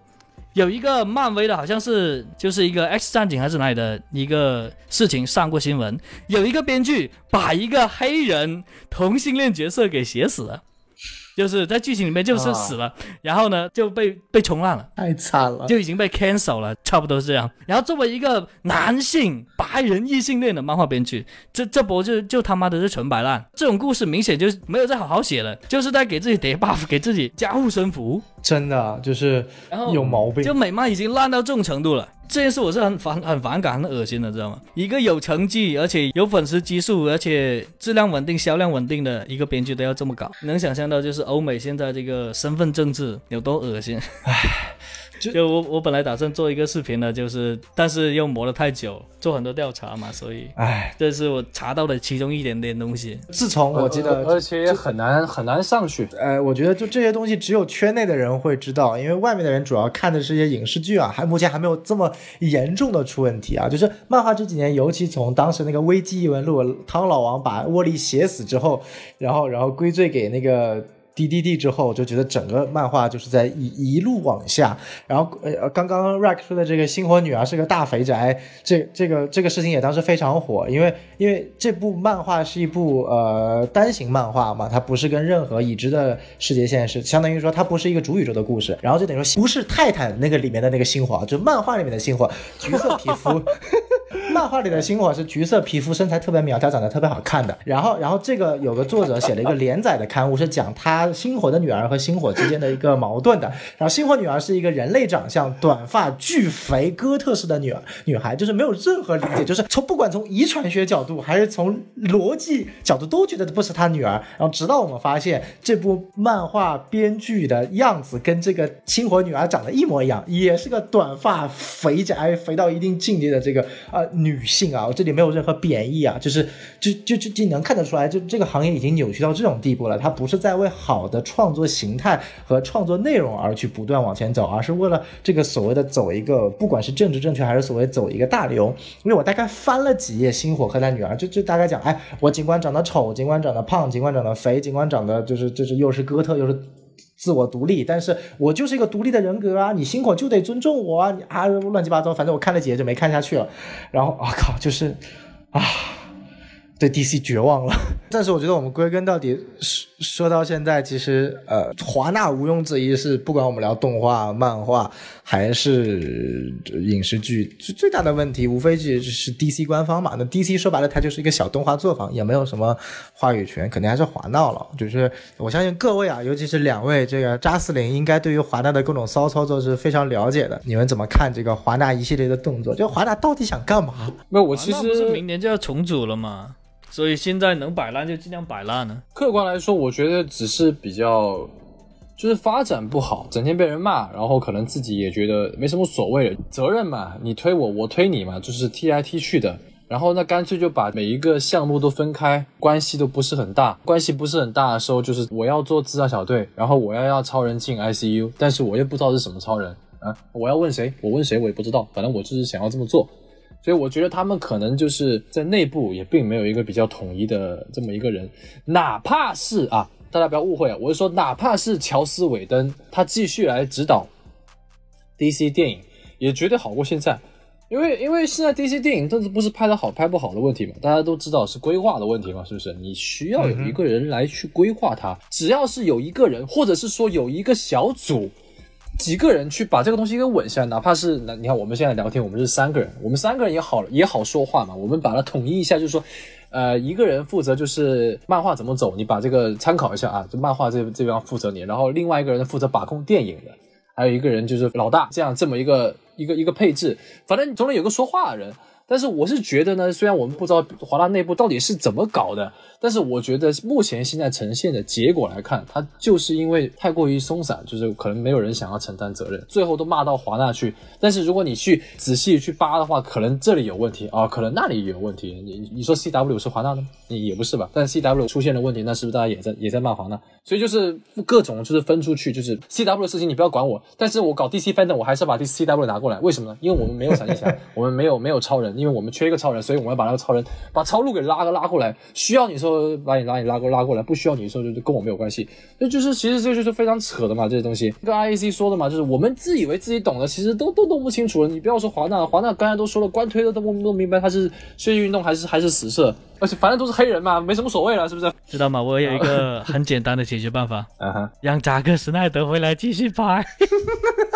有一个漫威的，好像是就是一个 X 战警还是哪里的一个事情上过新闻，有一个编剧把一个黑人同性恋角色给写死了。就是在剧情里面就是死了，然后呢就被被冲烂了，太惨了。就已经被 cancel 了，差不多是这样。然后作为一个男性白人异性恋的漫画编剧，这这波就就他妈的是纯摆烂。这种故事明显就是没有再好好写了，就是在给自己叠 buff，给自己加护身符。真的就是有毛病。就美漫已经烂到这种程度了，这件事我是很反很反感、很恶心的，知道吗？一个有成绩，而且有粉丝基数，而且质量稳定、销量稳定的一个编剧都要这么搞，能想象到就是欧美现在这个身份政治有多恶心。唉就我我本来打算做一个视频的，就是但是又磨了太久，做很多调查嘛，所以唉，这是我查到的其中一点点东西。自从我记得而且也很难很难上去。呃，我觉得就这些东西只有圈内的人会知道，因为外面的人主要看的是一些影视剧啊，还目前还没有这么严重的出问题啊。就是漫画这几年，尤其从当时那个《危机异闻录》汤老王把沃利写死之后，然后然后归罪给那个。D D D 之后，我就觉得整个漫画就是在一一路往下。然后呃，刚刚 Rack 说的这个星火女儿是个大肥宅，这这个这个事情也当时非常火，因为因为这部漫画是一部呃单行漫画嘛，它不是跟任何已知的世界线是，相当于说它不是一个主宇宙的故事，然后就等于说不是泰坦那个里面的那个星火，就漫画里面的星火，橘色皮肤。漫画里的星火是橘色皮肤，身材特别苗条，长得特别好看的。然后，然后这个有个作者写了一个连载的刊物，是讲他星火的女儿和星火之间的一个矛盾的。然后，星火女儿是一个人类长相、短发、巨肥、哥特式的女儿女孩，就是没有任何理解，就是从不管从遗传学角度还是从逻辑角度都觉得不是他女儿。然后，直到我们发现这部漫画编剧的样子跟这个星火女儿长得一模一样，也是个短发、肥宅、肥到一定境界的这个女性啊，我这里没有任何贬义啊，就是就就就就能看得出来，就这个行业已经扭曲到这种地步了。它不是在为好的创作形态和创作内容而去不断往前走，而是为了这个所谓的走一个，不管是政治正确还是所谓走一个大流。因为我大概翻了几页《星火和他女儿》，就就大概讲，哎，我尽管长得丑，尽管长得胖，尽管长得肥，尽管长得就是就是又是哥特又是。自我独立，但是我就是一个独立的人格啊！你辛苦就得尊重我啊！你啊乱七八糟，反正我看了几页就没看下去了。然后我靠，就是啊，对 DC 绝望了。但是我觉得我们归根到底是，说到现在，其实呃，华纳毋庸置疑是不管我们聊动画、漫画还是影视剧，最最大的问题无非就是 DC 官方嘛。那 DC 说白了，它就是一个小动画作坊，也没有什么话语权，肯定还是华纳了。就是我相信各位啊，尤其是两位这个扎斯林，应该对于华纳的各种骚操作是非常了解的。你们怎么看这个华纳一系列的动作？就华纳到底想干嘛？那，我其那不是实明年就要重组了吗？所以现在能摆烂就尽量摆烂呢。客观来说，我觉得只是比较，就是发展不好，整天被人骂，然后可能自己也觉得没什么所谓了，责任嘛，你推我，我推你嘛，就是踢来踢去的。然后那干脆就把每一个项目都分开，关系都不是很大。关系不是很大的时候，就是我要做自杀小队，然后我要要超人进 ICU，但是我又不知道是什么超人啊，我要问谁？我问谁我也不知道，反正我就是想要这么做。所以我觉得他们可能就是在内部也并没有一个比较统一的这么一个人，哪怕是啊，大家不要误会啊，我是说哪怕是乔斯韦登他继续来指导 DC 电影，也绝对好过现在，因为因为现在 DC 电影真的不是拍的好拍不好的问题嘛，大家都知道是规划的问题嘛，是不是？你需要有一个人来去规划它，只要是有一个人，或者是说有一个小组。几个人去把这个东西给稳下来，哪怕是那你看我们现在聊天，我们是三个人，我们三个人也好也好说话嘛，我们把它统一一下，就是说，呃，一个人负责就是漫画怎么走，你把这个参考一下啊，就漫画这这边负责你，然后另外一个人负责把控电影的，还有一个人就是老大，这样这么一个一个一个配置，反正你总得有个说话的人。但是我是觉得呢，虽然我们不知道华纳内部到底是怎么搞的，但是我觉得目前现在呈现的结果来看，它就是因为太过于松散，就是可能没有人想要承担责任，最后都骂到华纳去。但是如果你去仔细去扒的话，可能这里有问题啊，可能那里有问题。你你说 C W 是华纳的吗？你也不是吧？但 C W 出现了问题，那是不是大家也在也在骂华纳？所以就是各种就是分出去，就是 C W 的事情你不要管我，但是我搞 D C Fandom 我还是要把 D C W 拿过来，为什么呢？因为我们没有闪电侠，我们没有没有超人。因为我们缺一个超人，所以我们要把那个超人把超路给拉个拉过来。需要你说把你拉你拉过拉过来，不需要你说就就跟我没有关系。那就是其实这就是非常扯的嘛，这些东西。跟 I A C 说的嘛，就是我们自以为自己懂的，其实都都弄不清楚了。你不要说华纳，华纳刚才都说了，官推的都不弄明白他是血液运动还是还是死射，而且反正都是黑人嘛，没什么所谓了，是不是？知道吗？我有一个很简单的解决办法，啊哈，让扎克施奈德回来继续拍。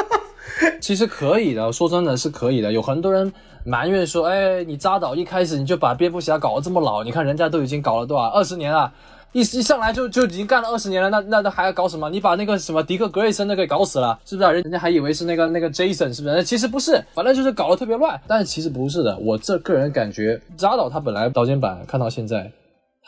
其实可以的，说真的是可以的。有很多人埋怨说，哎，你扎导一开始你就把蝙蝠侠搞得这么老，你看人家都已经搞了多少二十年了，一一上来就就已经干了二十年了，那那那还要搞什么？你把那个什么迪克格雷森都给搞死了，是不是、啊？人家还以为是那个那个 Jason，是不是？其实不是，反正就是搞得特别乱。但是其实不是的，我这个人感觉扎导他本来导剪版看到现在。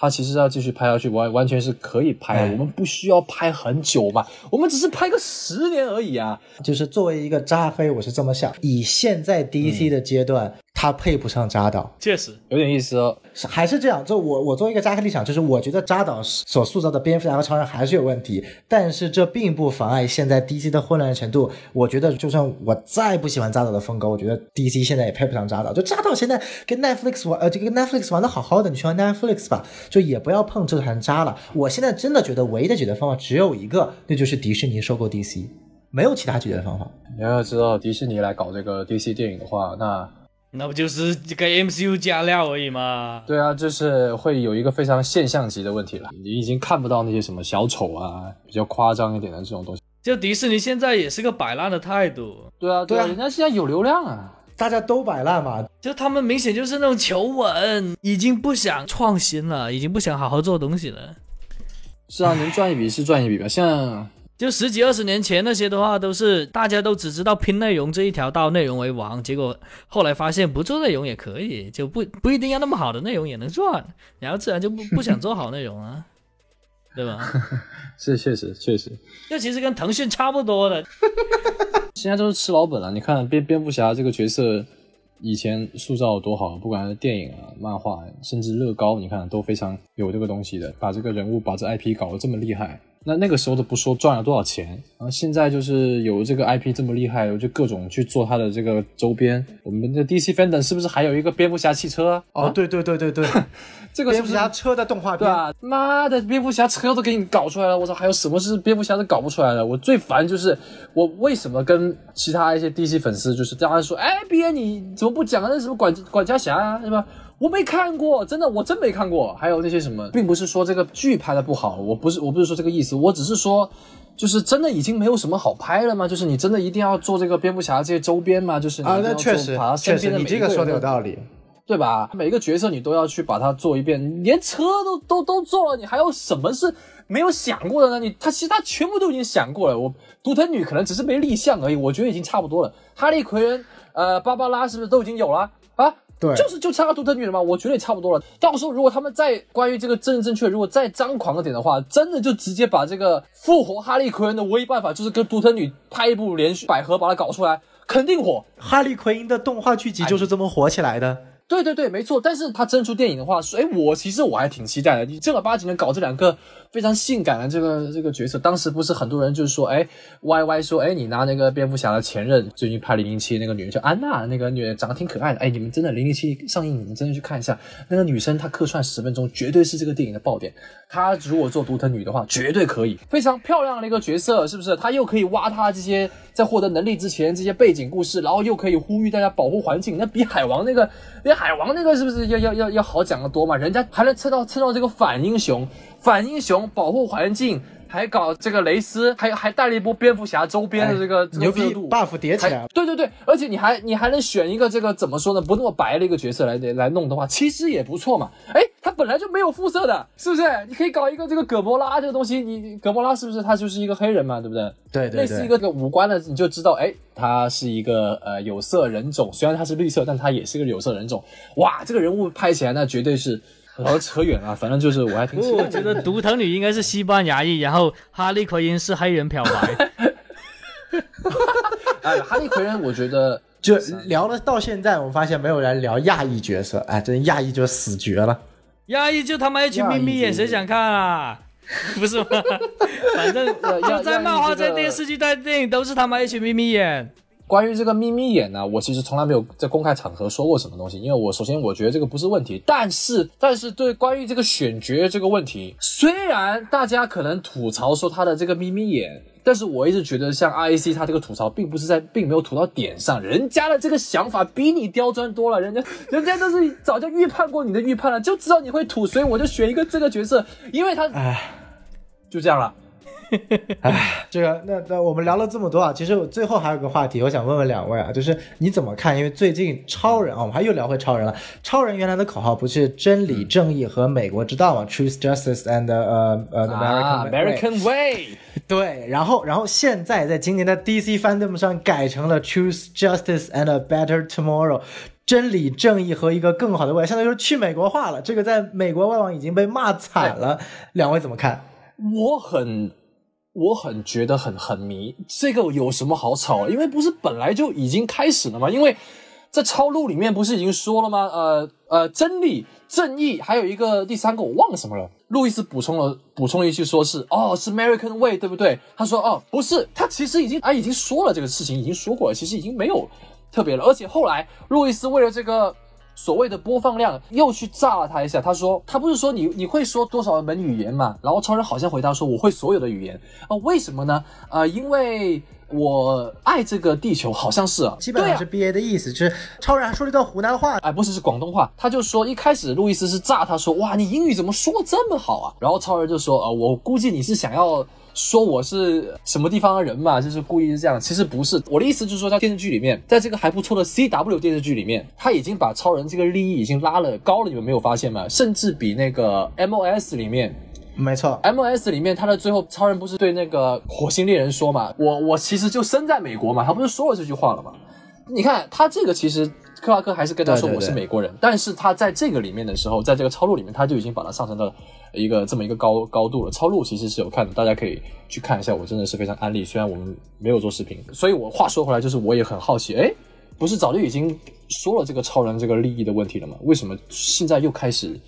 他其实要继续拍下去，完完全是可以拍的。我们不需要拍很久嘛，我们只是拍个十年而已啊。就是作为一个扎黑，我是这么想，以现在 DC 的阶段，他配不上扎导。确实，有点意思哦。是还是这样，就我我作为一个扎克立场，就是我觉得扎导所塑造的蝙蝠侠和超人还是有问题，但是这并不妨碍现在 DC 的混乱程度。我觉得就算我再不喜欢扎导的风格，我觉得 DC 现在也配不上扎导。就扎导现在跟 Netflix 玩，呃，这个 Netflix 玩的好好的，你去玩 Netflix 吧，就也不要碰这盘渣了。我现在真的觉得唯一的解决方法只有一个，那就是迪士尼收购 DC，没有其他解决方法。你要知道，迪士尼来搞这个 DC 电影的话，那那不就是给 MCU 加料而已吗？对啊，就是会有一个非常现象级的问题了。你已经看不到那些什么小丑啊，比较夸张一点的这种东西。就迪士尼现在也是个摆烂的态度，对啊，对啊，人家现在有流量啊。大家都摆烂嘛，就他们明显就是那种求稳，已经不想创新了，已经不想好好做东西了。是啊，能赚一笔是赚一笔吧。像就十几二十年前那些的话，都是大家都只知道拼内容这一条道，内容为王。结果后来发现不做内容也可以，就不不一定要那么好的内容也能赚，然后自然就不不想做好内容了，对吧？是确实确实，这其实跟腾讯差不多的。现在都是吃 老本了。你看蝙蝙蝠侠这个角色，以前塑造的多好，不管是电影啊、漫画，甚至乐高，你看都非常有这个东西的，把这个人物、把这 IP 搞得这么厉害。那那个时候都不说赚了多少钱，然后现在就是有这个 IP 这么厉害，我就各种去做它的这个周边。我们的 DC Fandom 是不是还有一个蝙蝠侠汽车啊？哦，对对对对对，这个是不是蝙蝠侠车的动画片，对啊，妈的，蝙蝠侠车都给你搞出来了，我操，还有什么是蝙蝠侠都搞不出来的？我最烦就是我为什么跟其他一些 DC 粉丝就是大家说，哎，别你怎么不讲那什么管管家侠啊，是吧？我没看过，真的，我真没看过。还有那些什么，并不是说这个剧拍的不好，我不是，我不是说这个意思，我只是说，就是真的已经没有什么好拍了吗？就是你真的一定要做这个蝙蝠侠这些周边吗？就是你啊，那确实做把他确实，身边的你这个说的有道理。对吧？每个角色你都要去把它做一遍，连车都都都做了，你还有什么是没有想过的呢？你他其实他全部都已经想过了。我独藤女可能只是没立项而已，我觉得已经差不多了。哈利奎恩、呃，芭芭拉是不是都已经有了啊？对就是就差个独藤女了嘛，我觉得也差不多了。到时候如果他们再关于这个政治正确，如果再张狂一点的话，真的就直接把这个复活哈利奎恩的唯一办法就是跟独藤女拍一部连续百合把它搞出来，肯定火。哈利奎因的动画剧集就是这么火起来的。对对对，没错。但是他真出电影的话，哎，我其实我还挺期待的。你正儿八经的搞这两个非常性感的这个这个角色，当时不是很多人就是说，哎，Y Y 说，哎，你拿那个蝙蝠侠的前任最近拍零零七那个女人叫安娜，那个女人长得挺可爱的，哎，你们真的零零七上映，你们真的去看一下，那个女生她客串十分钟，绝对是这个电影的爆点。她如果做独藤女的话，绝对可以，非常漂亮的一个角色，是不是？她又可以挖她这些在获得能力之前这些背景故事，然后又可以呼吁大家保护环境，那比海王那个，比海王那个是不是要要要要好讲得多嘛？人家还能蹭到蹭到这个反英雄，反英雄保护环境。还搞这个蕾丝，还还带了一波蝙蝠侠周边的这个、这个牛逼度，buff 叠起来。对对对，而且你还你还能选一个这个怎么说呢，不那么白的一个角色来来弄的话，其实也不错嘛。哎，他本来就没有肤色的，是不是？你可以搞一个这个葛博拉这个东西，你葛博拉是不是他就是一个黑人嘛，对不对？对对对类似一个这个五官的，你就知道，哎，他是一个呃有色人种，虽然他是绿色，但他也是个有色人种。哇，这个人物拍起来那绝对是。然后扯远了，反正就是我还挺喜不，欢我觉得独藤女应该是西班牙裔，然后哈利奎因是黑人漂白。哎，哈利奎因，我觉得 就聊了到现在，我们发现没有人聊亚裔角色，哎，真亚裔就死绝了。亚裔就他妈一群眯眯眼，谁想看啊？不是吗？反正就在漫画、在电视剧、在电影都是他妈一群眯眯眼。关于这个眯眯眼呢，我其实从来没有在公开场合说过什么东西，因为我首先我觉得这个不是问题，但是但是对关于这个选角这个问题，虽然大家可能吐槽说他的这个眯眯眼，但是我一直觉得像 IAC 他这个吐槽并不是在，并没有吐到点上，人家的这个想法比你刁钻多了，人家人家都是早就预判过你的预判了，就知道你会吐，所以我就选一个这个角色，因为他，唉，就这样了。唉，这个那那我们聊了这么多啊，其实我最后还有个话题，我想问问两位啊，就是你怎么看？因为最近超人啊，我们还又聊回超人了。超人原来的口号不是真理、正义和美国之道嘛？Truth, justice and 呃呃 American American Way，对，然后然后现在在今年的 DC Fandom 上改成了 Truth, Justice and a Better Tomorrow，真理、正义和一个更好的未来，相当于说去美国化了。这个在美国外网已经被骂惨了，两位怎么看？我很。我很觉得很很迷，这个有什么好吵？因为不是本来就已经开始了吗？因为在超录里面不是已经说了吗？呃呃，真理、正义，还有一个第三个我忘了什么了。路易斯补充了补充一句，说是哦，是 American Way，对不对？他说哦，不是，他其实已经啊已经说了这个事情，已经说过了，其实已经没有特别了。而且后来路易斯为了这个。所谓的播放量又去炸了他一下，他说他不是说你你会说多少门语言嘛？然后超人好像回答说我会所有的语言啊、为什么呢？呃，因为我爱这个地球，好像是啊，基本上是 B A 的意思，就是超人还说了一段湖南话，哎，不是是广东话，他就说一开始路易斯是炸他说哇你英语怎么说这么好啊？然后超人就说呃我估计你是想要说我是什么地方的人嘛，就是故意是这样，其实不是，我的意思就是说在电视剧里面，在这个还不错的 CW 电视剧里面，他已经把超人这个利益已经拉了高了，你们没有发现吗？甚至比那个 MOS 里面。没错，M.S 里面，他的最后超人不是对那个火星猎人说嘛？我我其实就生在美国嘛，他不是说了这句话了吗？你看他这个其实克拉克还是跟他说我是美国人，但是他在这个里面的时候，在这个超录里面，他就已经把它上升到一个这么一个高高度了。超录其实是有看的，大家可以去看一下，我真的是非常安利。虽然我们没有做视频，所以我话说回来，就是我也很好奇，哎，不是早就已经说了这个超人这个利益的问题了吗？为什么现在又开始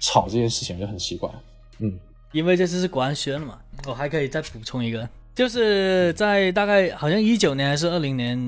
吵这件事情，就很奇怪。嗯。因为这次是官宣了嘛，我还可以再补充一个，就是在大概好像一九年还是二零年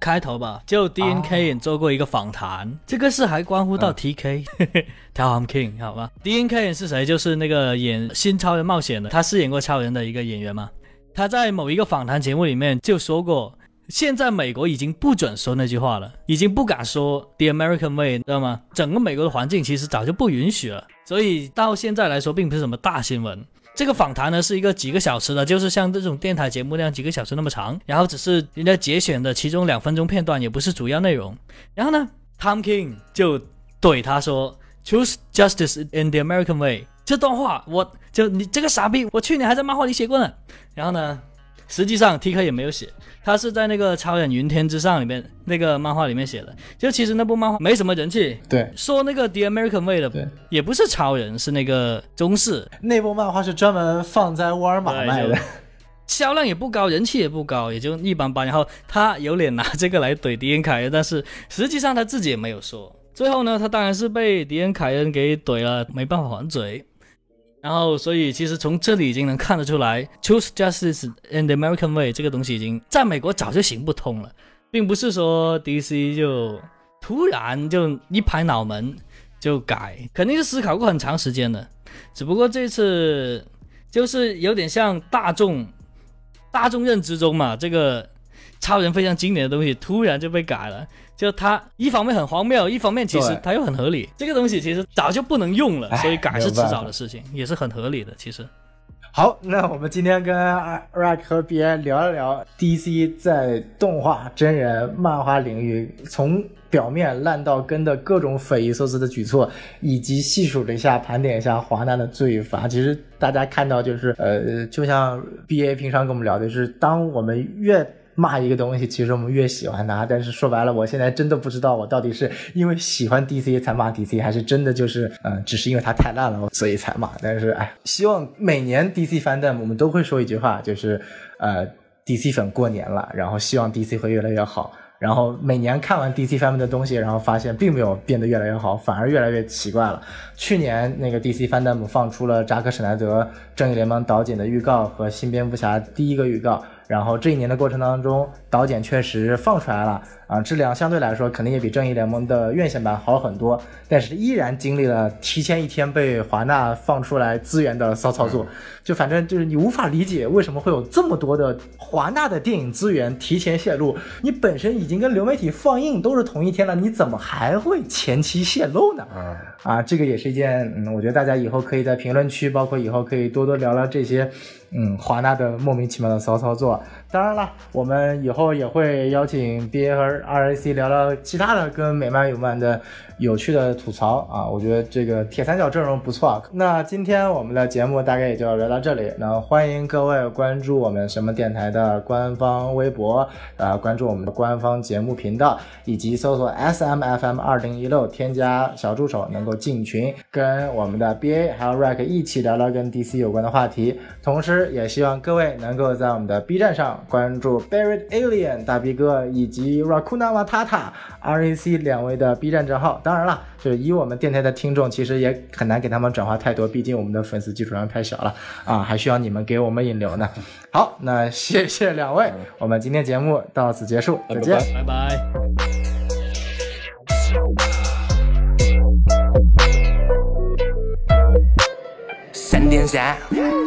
开头吧，就 D N K 也做过一个访谈，这个事还关乎到 T K，t a m King 好吧？D N K 是谁？就是那个演《新超人冒险》的，他饰演过超人的一个演员嘛。他在某一个访谈节目里面就说过，现在美国已经不准说那句话了，已经不敢说 The American Way，知道吗？整个美国的环境其实早就不允许了，所以到现在来说，并不是什么大新闻。这个访谈呢是一个几个小时的，就是像这种电台节目那样几个小时那么长，然后只是人家节选的其中两分钟片段，也不是主要内容。然后呢，Tom King 就怼他说：“Choose justice in the American way。”这段话，我就你这个傻逼，我去年还在漫画里写过呢。然后呢，实际上 T K 也没有写，他是在那个《超人云天之上》里面那个漫画里面写的。就其实那部漫画没什么人气，对，说那个 The American Way 的对，也不是超人，是那个中式，那部漫画是专门放在沃尔玛对卖的。销量也不高，人气也不高，也就一般般。然后他有脸拿这个来怼迪恩凯恩，但是实际上他自己也没有说。最后呢，他当然是被迪恩凯恩给怼了，没办法还嘴。然后，所以其实从这里已经能看得出来，choose justice in the American way 这个东西已经在美国早就行不通了，并不是说 DC 就突然就一拍脑门就改，肯定是思考过很长时间的。只不过这次就是有点像大众大众认知中嘛，这个超人非常经典的东西突然就被改了，就它一方面很荒谬，一方面其实对它又很合理。这个东西其实早就不能用了，所以改是迟早的事情，也是很合理的。其实，好，那我们今天跟 Rack 和 BA 聊一聊 DC 在动画、真人、漫画领域从表面烂到根的各种匪夷所思的举措，以及细数了一下、盘点一下华纳的罪罚。其实大家看到就是，呃，就像 BA 平常跟我们聊的，就是当我们越骂一个东西，其实我们越喜欢它。但是说白了，我现在真的不知道我到底是因为喜欢 DC 才骂 DC，还是真的就是呃，只是因为它太烂了，所以才骂。但是哎，希望每年 DC fandom 我们都会说一句话，就是呃，DC 粉过年了，然后希望 DC 会越来越好。然后每年看完 DC fandom 的东西，然后发现并没有变得越来越好，反而越来越奇怪了。去年那个 DC fandom 放出了扎克施耐德《正义联盟》导剪的预告和新蝙蝠侠第一个预告，然后这一年的过程当中，导剪确实放出来了啊，质量相对来说肯定也比正义联盟的院线版好很多，但是依然经历了提前一天被华纳放出来资源的骚操作，就反正就是你无法理解为什么会有这么多的华纳的电影资源提前泄露，你本身已经跟流媒体放映都是同一天了，你怎么还会前期泄露呢？嗯，啊，这个也是一件，嗯，我觉得大家以后可以在评论区，包括以后可以多多聊聊这些，嗯，华纳的莫名其妙的骚操作。当然了，我们以后也会邀请 BA 和 RAC 聊聊其他的跟美漫有关的有趣的吐槽啊，我觉得这个铁三角阵容不错。那今天我们的节目大概也就聊到这里，那欢迎各位关注我们什么电台的官方微博，呃，关注我们的官方节目频道，以及搜索 S M F M 二零一六，添加小助手能够进群，跟我们的 BA 还有 Rack 一起聊聊跟 DC 有关的话题。同时，也希望各位能够在我们的 B 站上关注 Buried Alien 大 B 哥以及 Rakuna Matata RAC 两位的 B 站账号。当然了，就是以我们电台的听众，其实也很难给他们转化太多，毕竟我们的粉丝基础量太小了啊，还需要你们给我们引流呢。好，那谢谢两位，我们今天节目到此结束，再见。拜拜拜拜。闪电侠，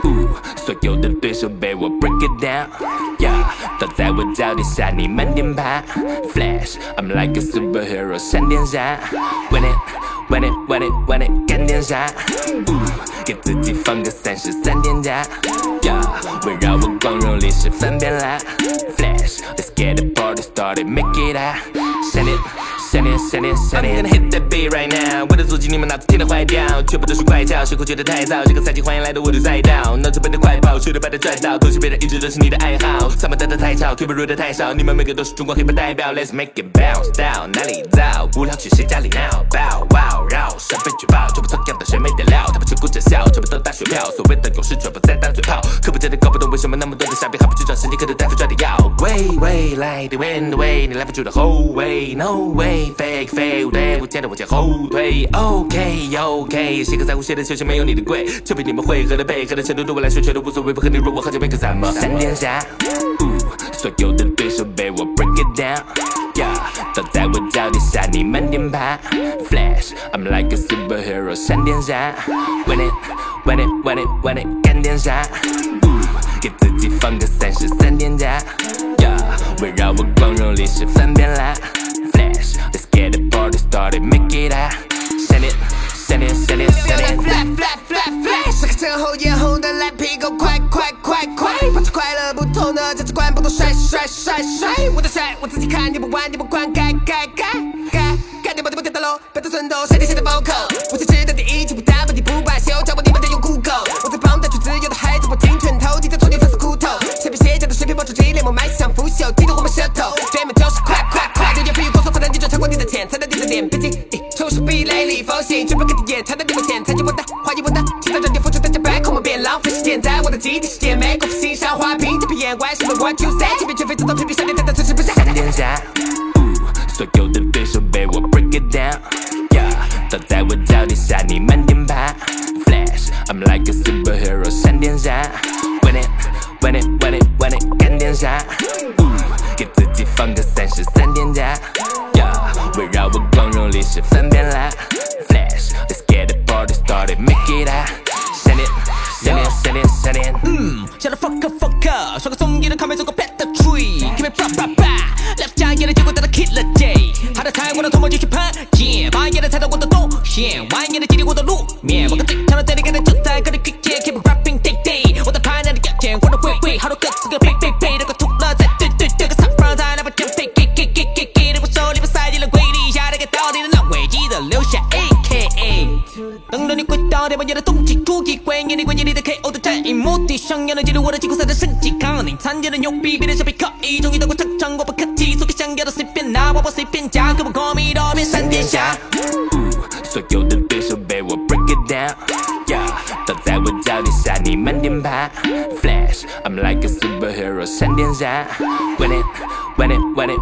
呜，所有的对手被我 break it down，yeah，倒在我脚底下你慢点爬，Flash，I'm like a superhero，闪电侠，Win it，Win it，Win it，Win it，干点啥？呜，给自己放个三十三点假，yeah，围绕我光荣历史翻遍啦，Flash，Let's get the party started，make it out，闪电。 闪电闪电闪电 I'm gonna hit that beat right now，我的足迹你们脑子听得坏掉，全部都是怪叫，谁会觉得太燥，这个赛季欢迎来到我的赛道，脑子变得快跑，学着把它拽到，偷袭别人一直都是你的爱好，三八打得太吵，腿不如的太少，你们每个都是中国黑帮代表，Let's make it bounce down，哪里造？无聊去谁家里闹。爆 wow 绕，闪被举报，全部同样的谁没点料，他们只顾着笑，全部都打水漂，所谓的勇士全部在打嘴炮，可不真的搞不懂为什么那么多的傻逼还不去找神经科的大夫抓点药，喂喂来的 win the way，你来不住的后卫，no way。fake fake，对我见着我前后退。OK OK，谁个在乎谁的球鞋没有你的贵？就凭你们会合的配合的程度，对我来说全都无所谓。不和你弱，我好久没个三毛。闪电侠，所有的对手被我 break it down。倒在我脚底下，你慢点爬。Flash，I'm like a superhero，闪电侠。Win it，Win it，Win it，Win it，干点啥？给自己放个三十三天假，yeah, 围绕我光荣历史翻篇啦。Let's get it party started. Make it out. Send it, send it, send it, send it. Flap, flap, flap, flash. 那个身后眼红的蓝屁股，快快快快。保持快乐不偷呢，价值观不懂帅帅帅帅。我的帅我自己看，你不管你不管，该该该该该你不得不跳到楼，别再寸头，谁的谁的 vocal。我只知道第一句不单不低不管，休叫我你们得用 Google。我在帮带去自由的孩子，我精准投进在丛林粉丝裤头。谁边斜角的水平，保持激烈，我迈向腐朽，激动我们舌头。对面就是快快。点兵器出手必雷厉风行全部给他点残的给他点残就不带 hands. When it, when it, when it,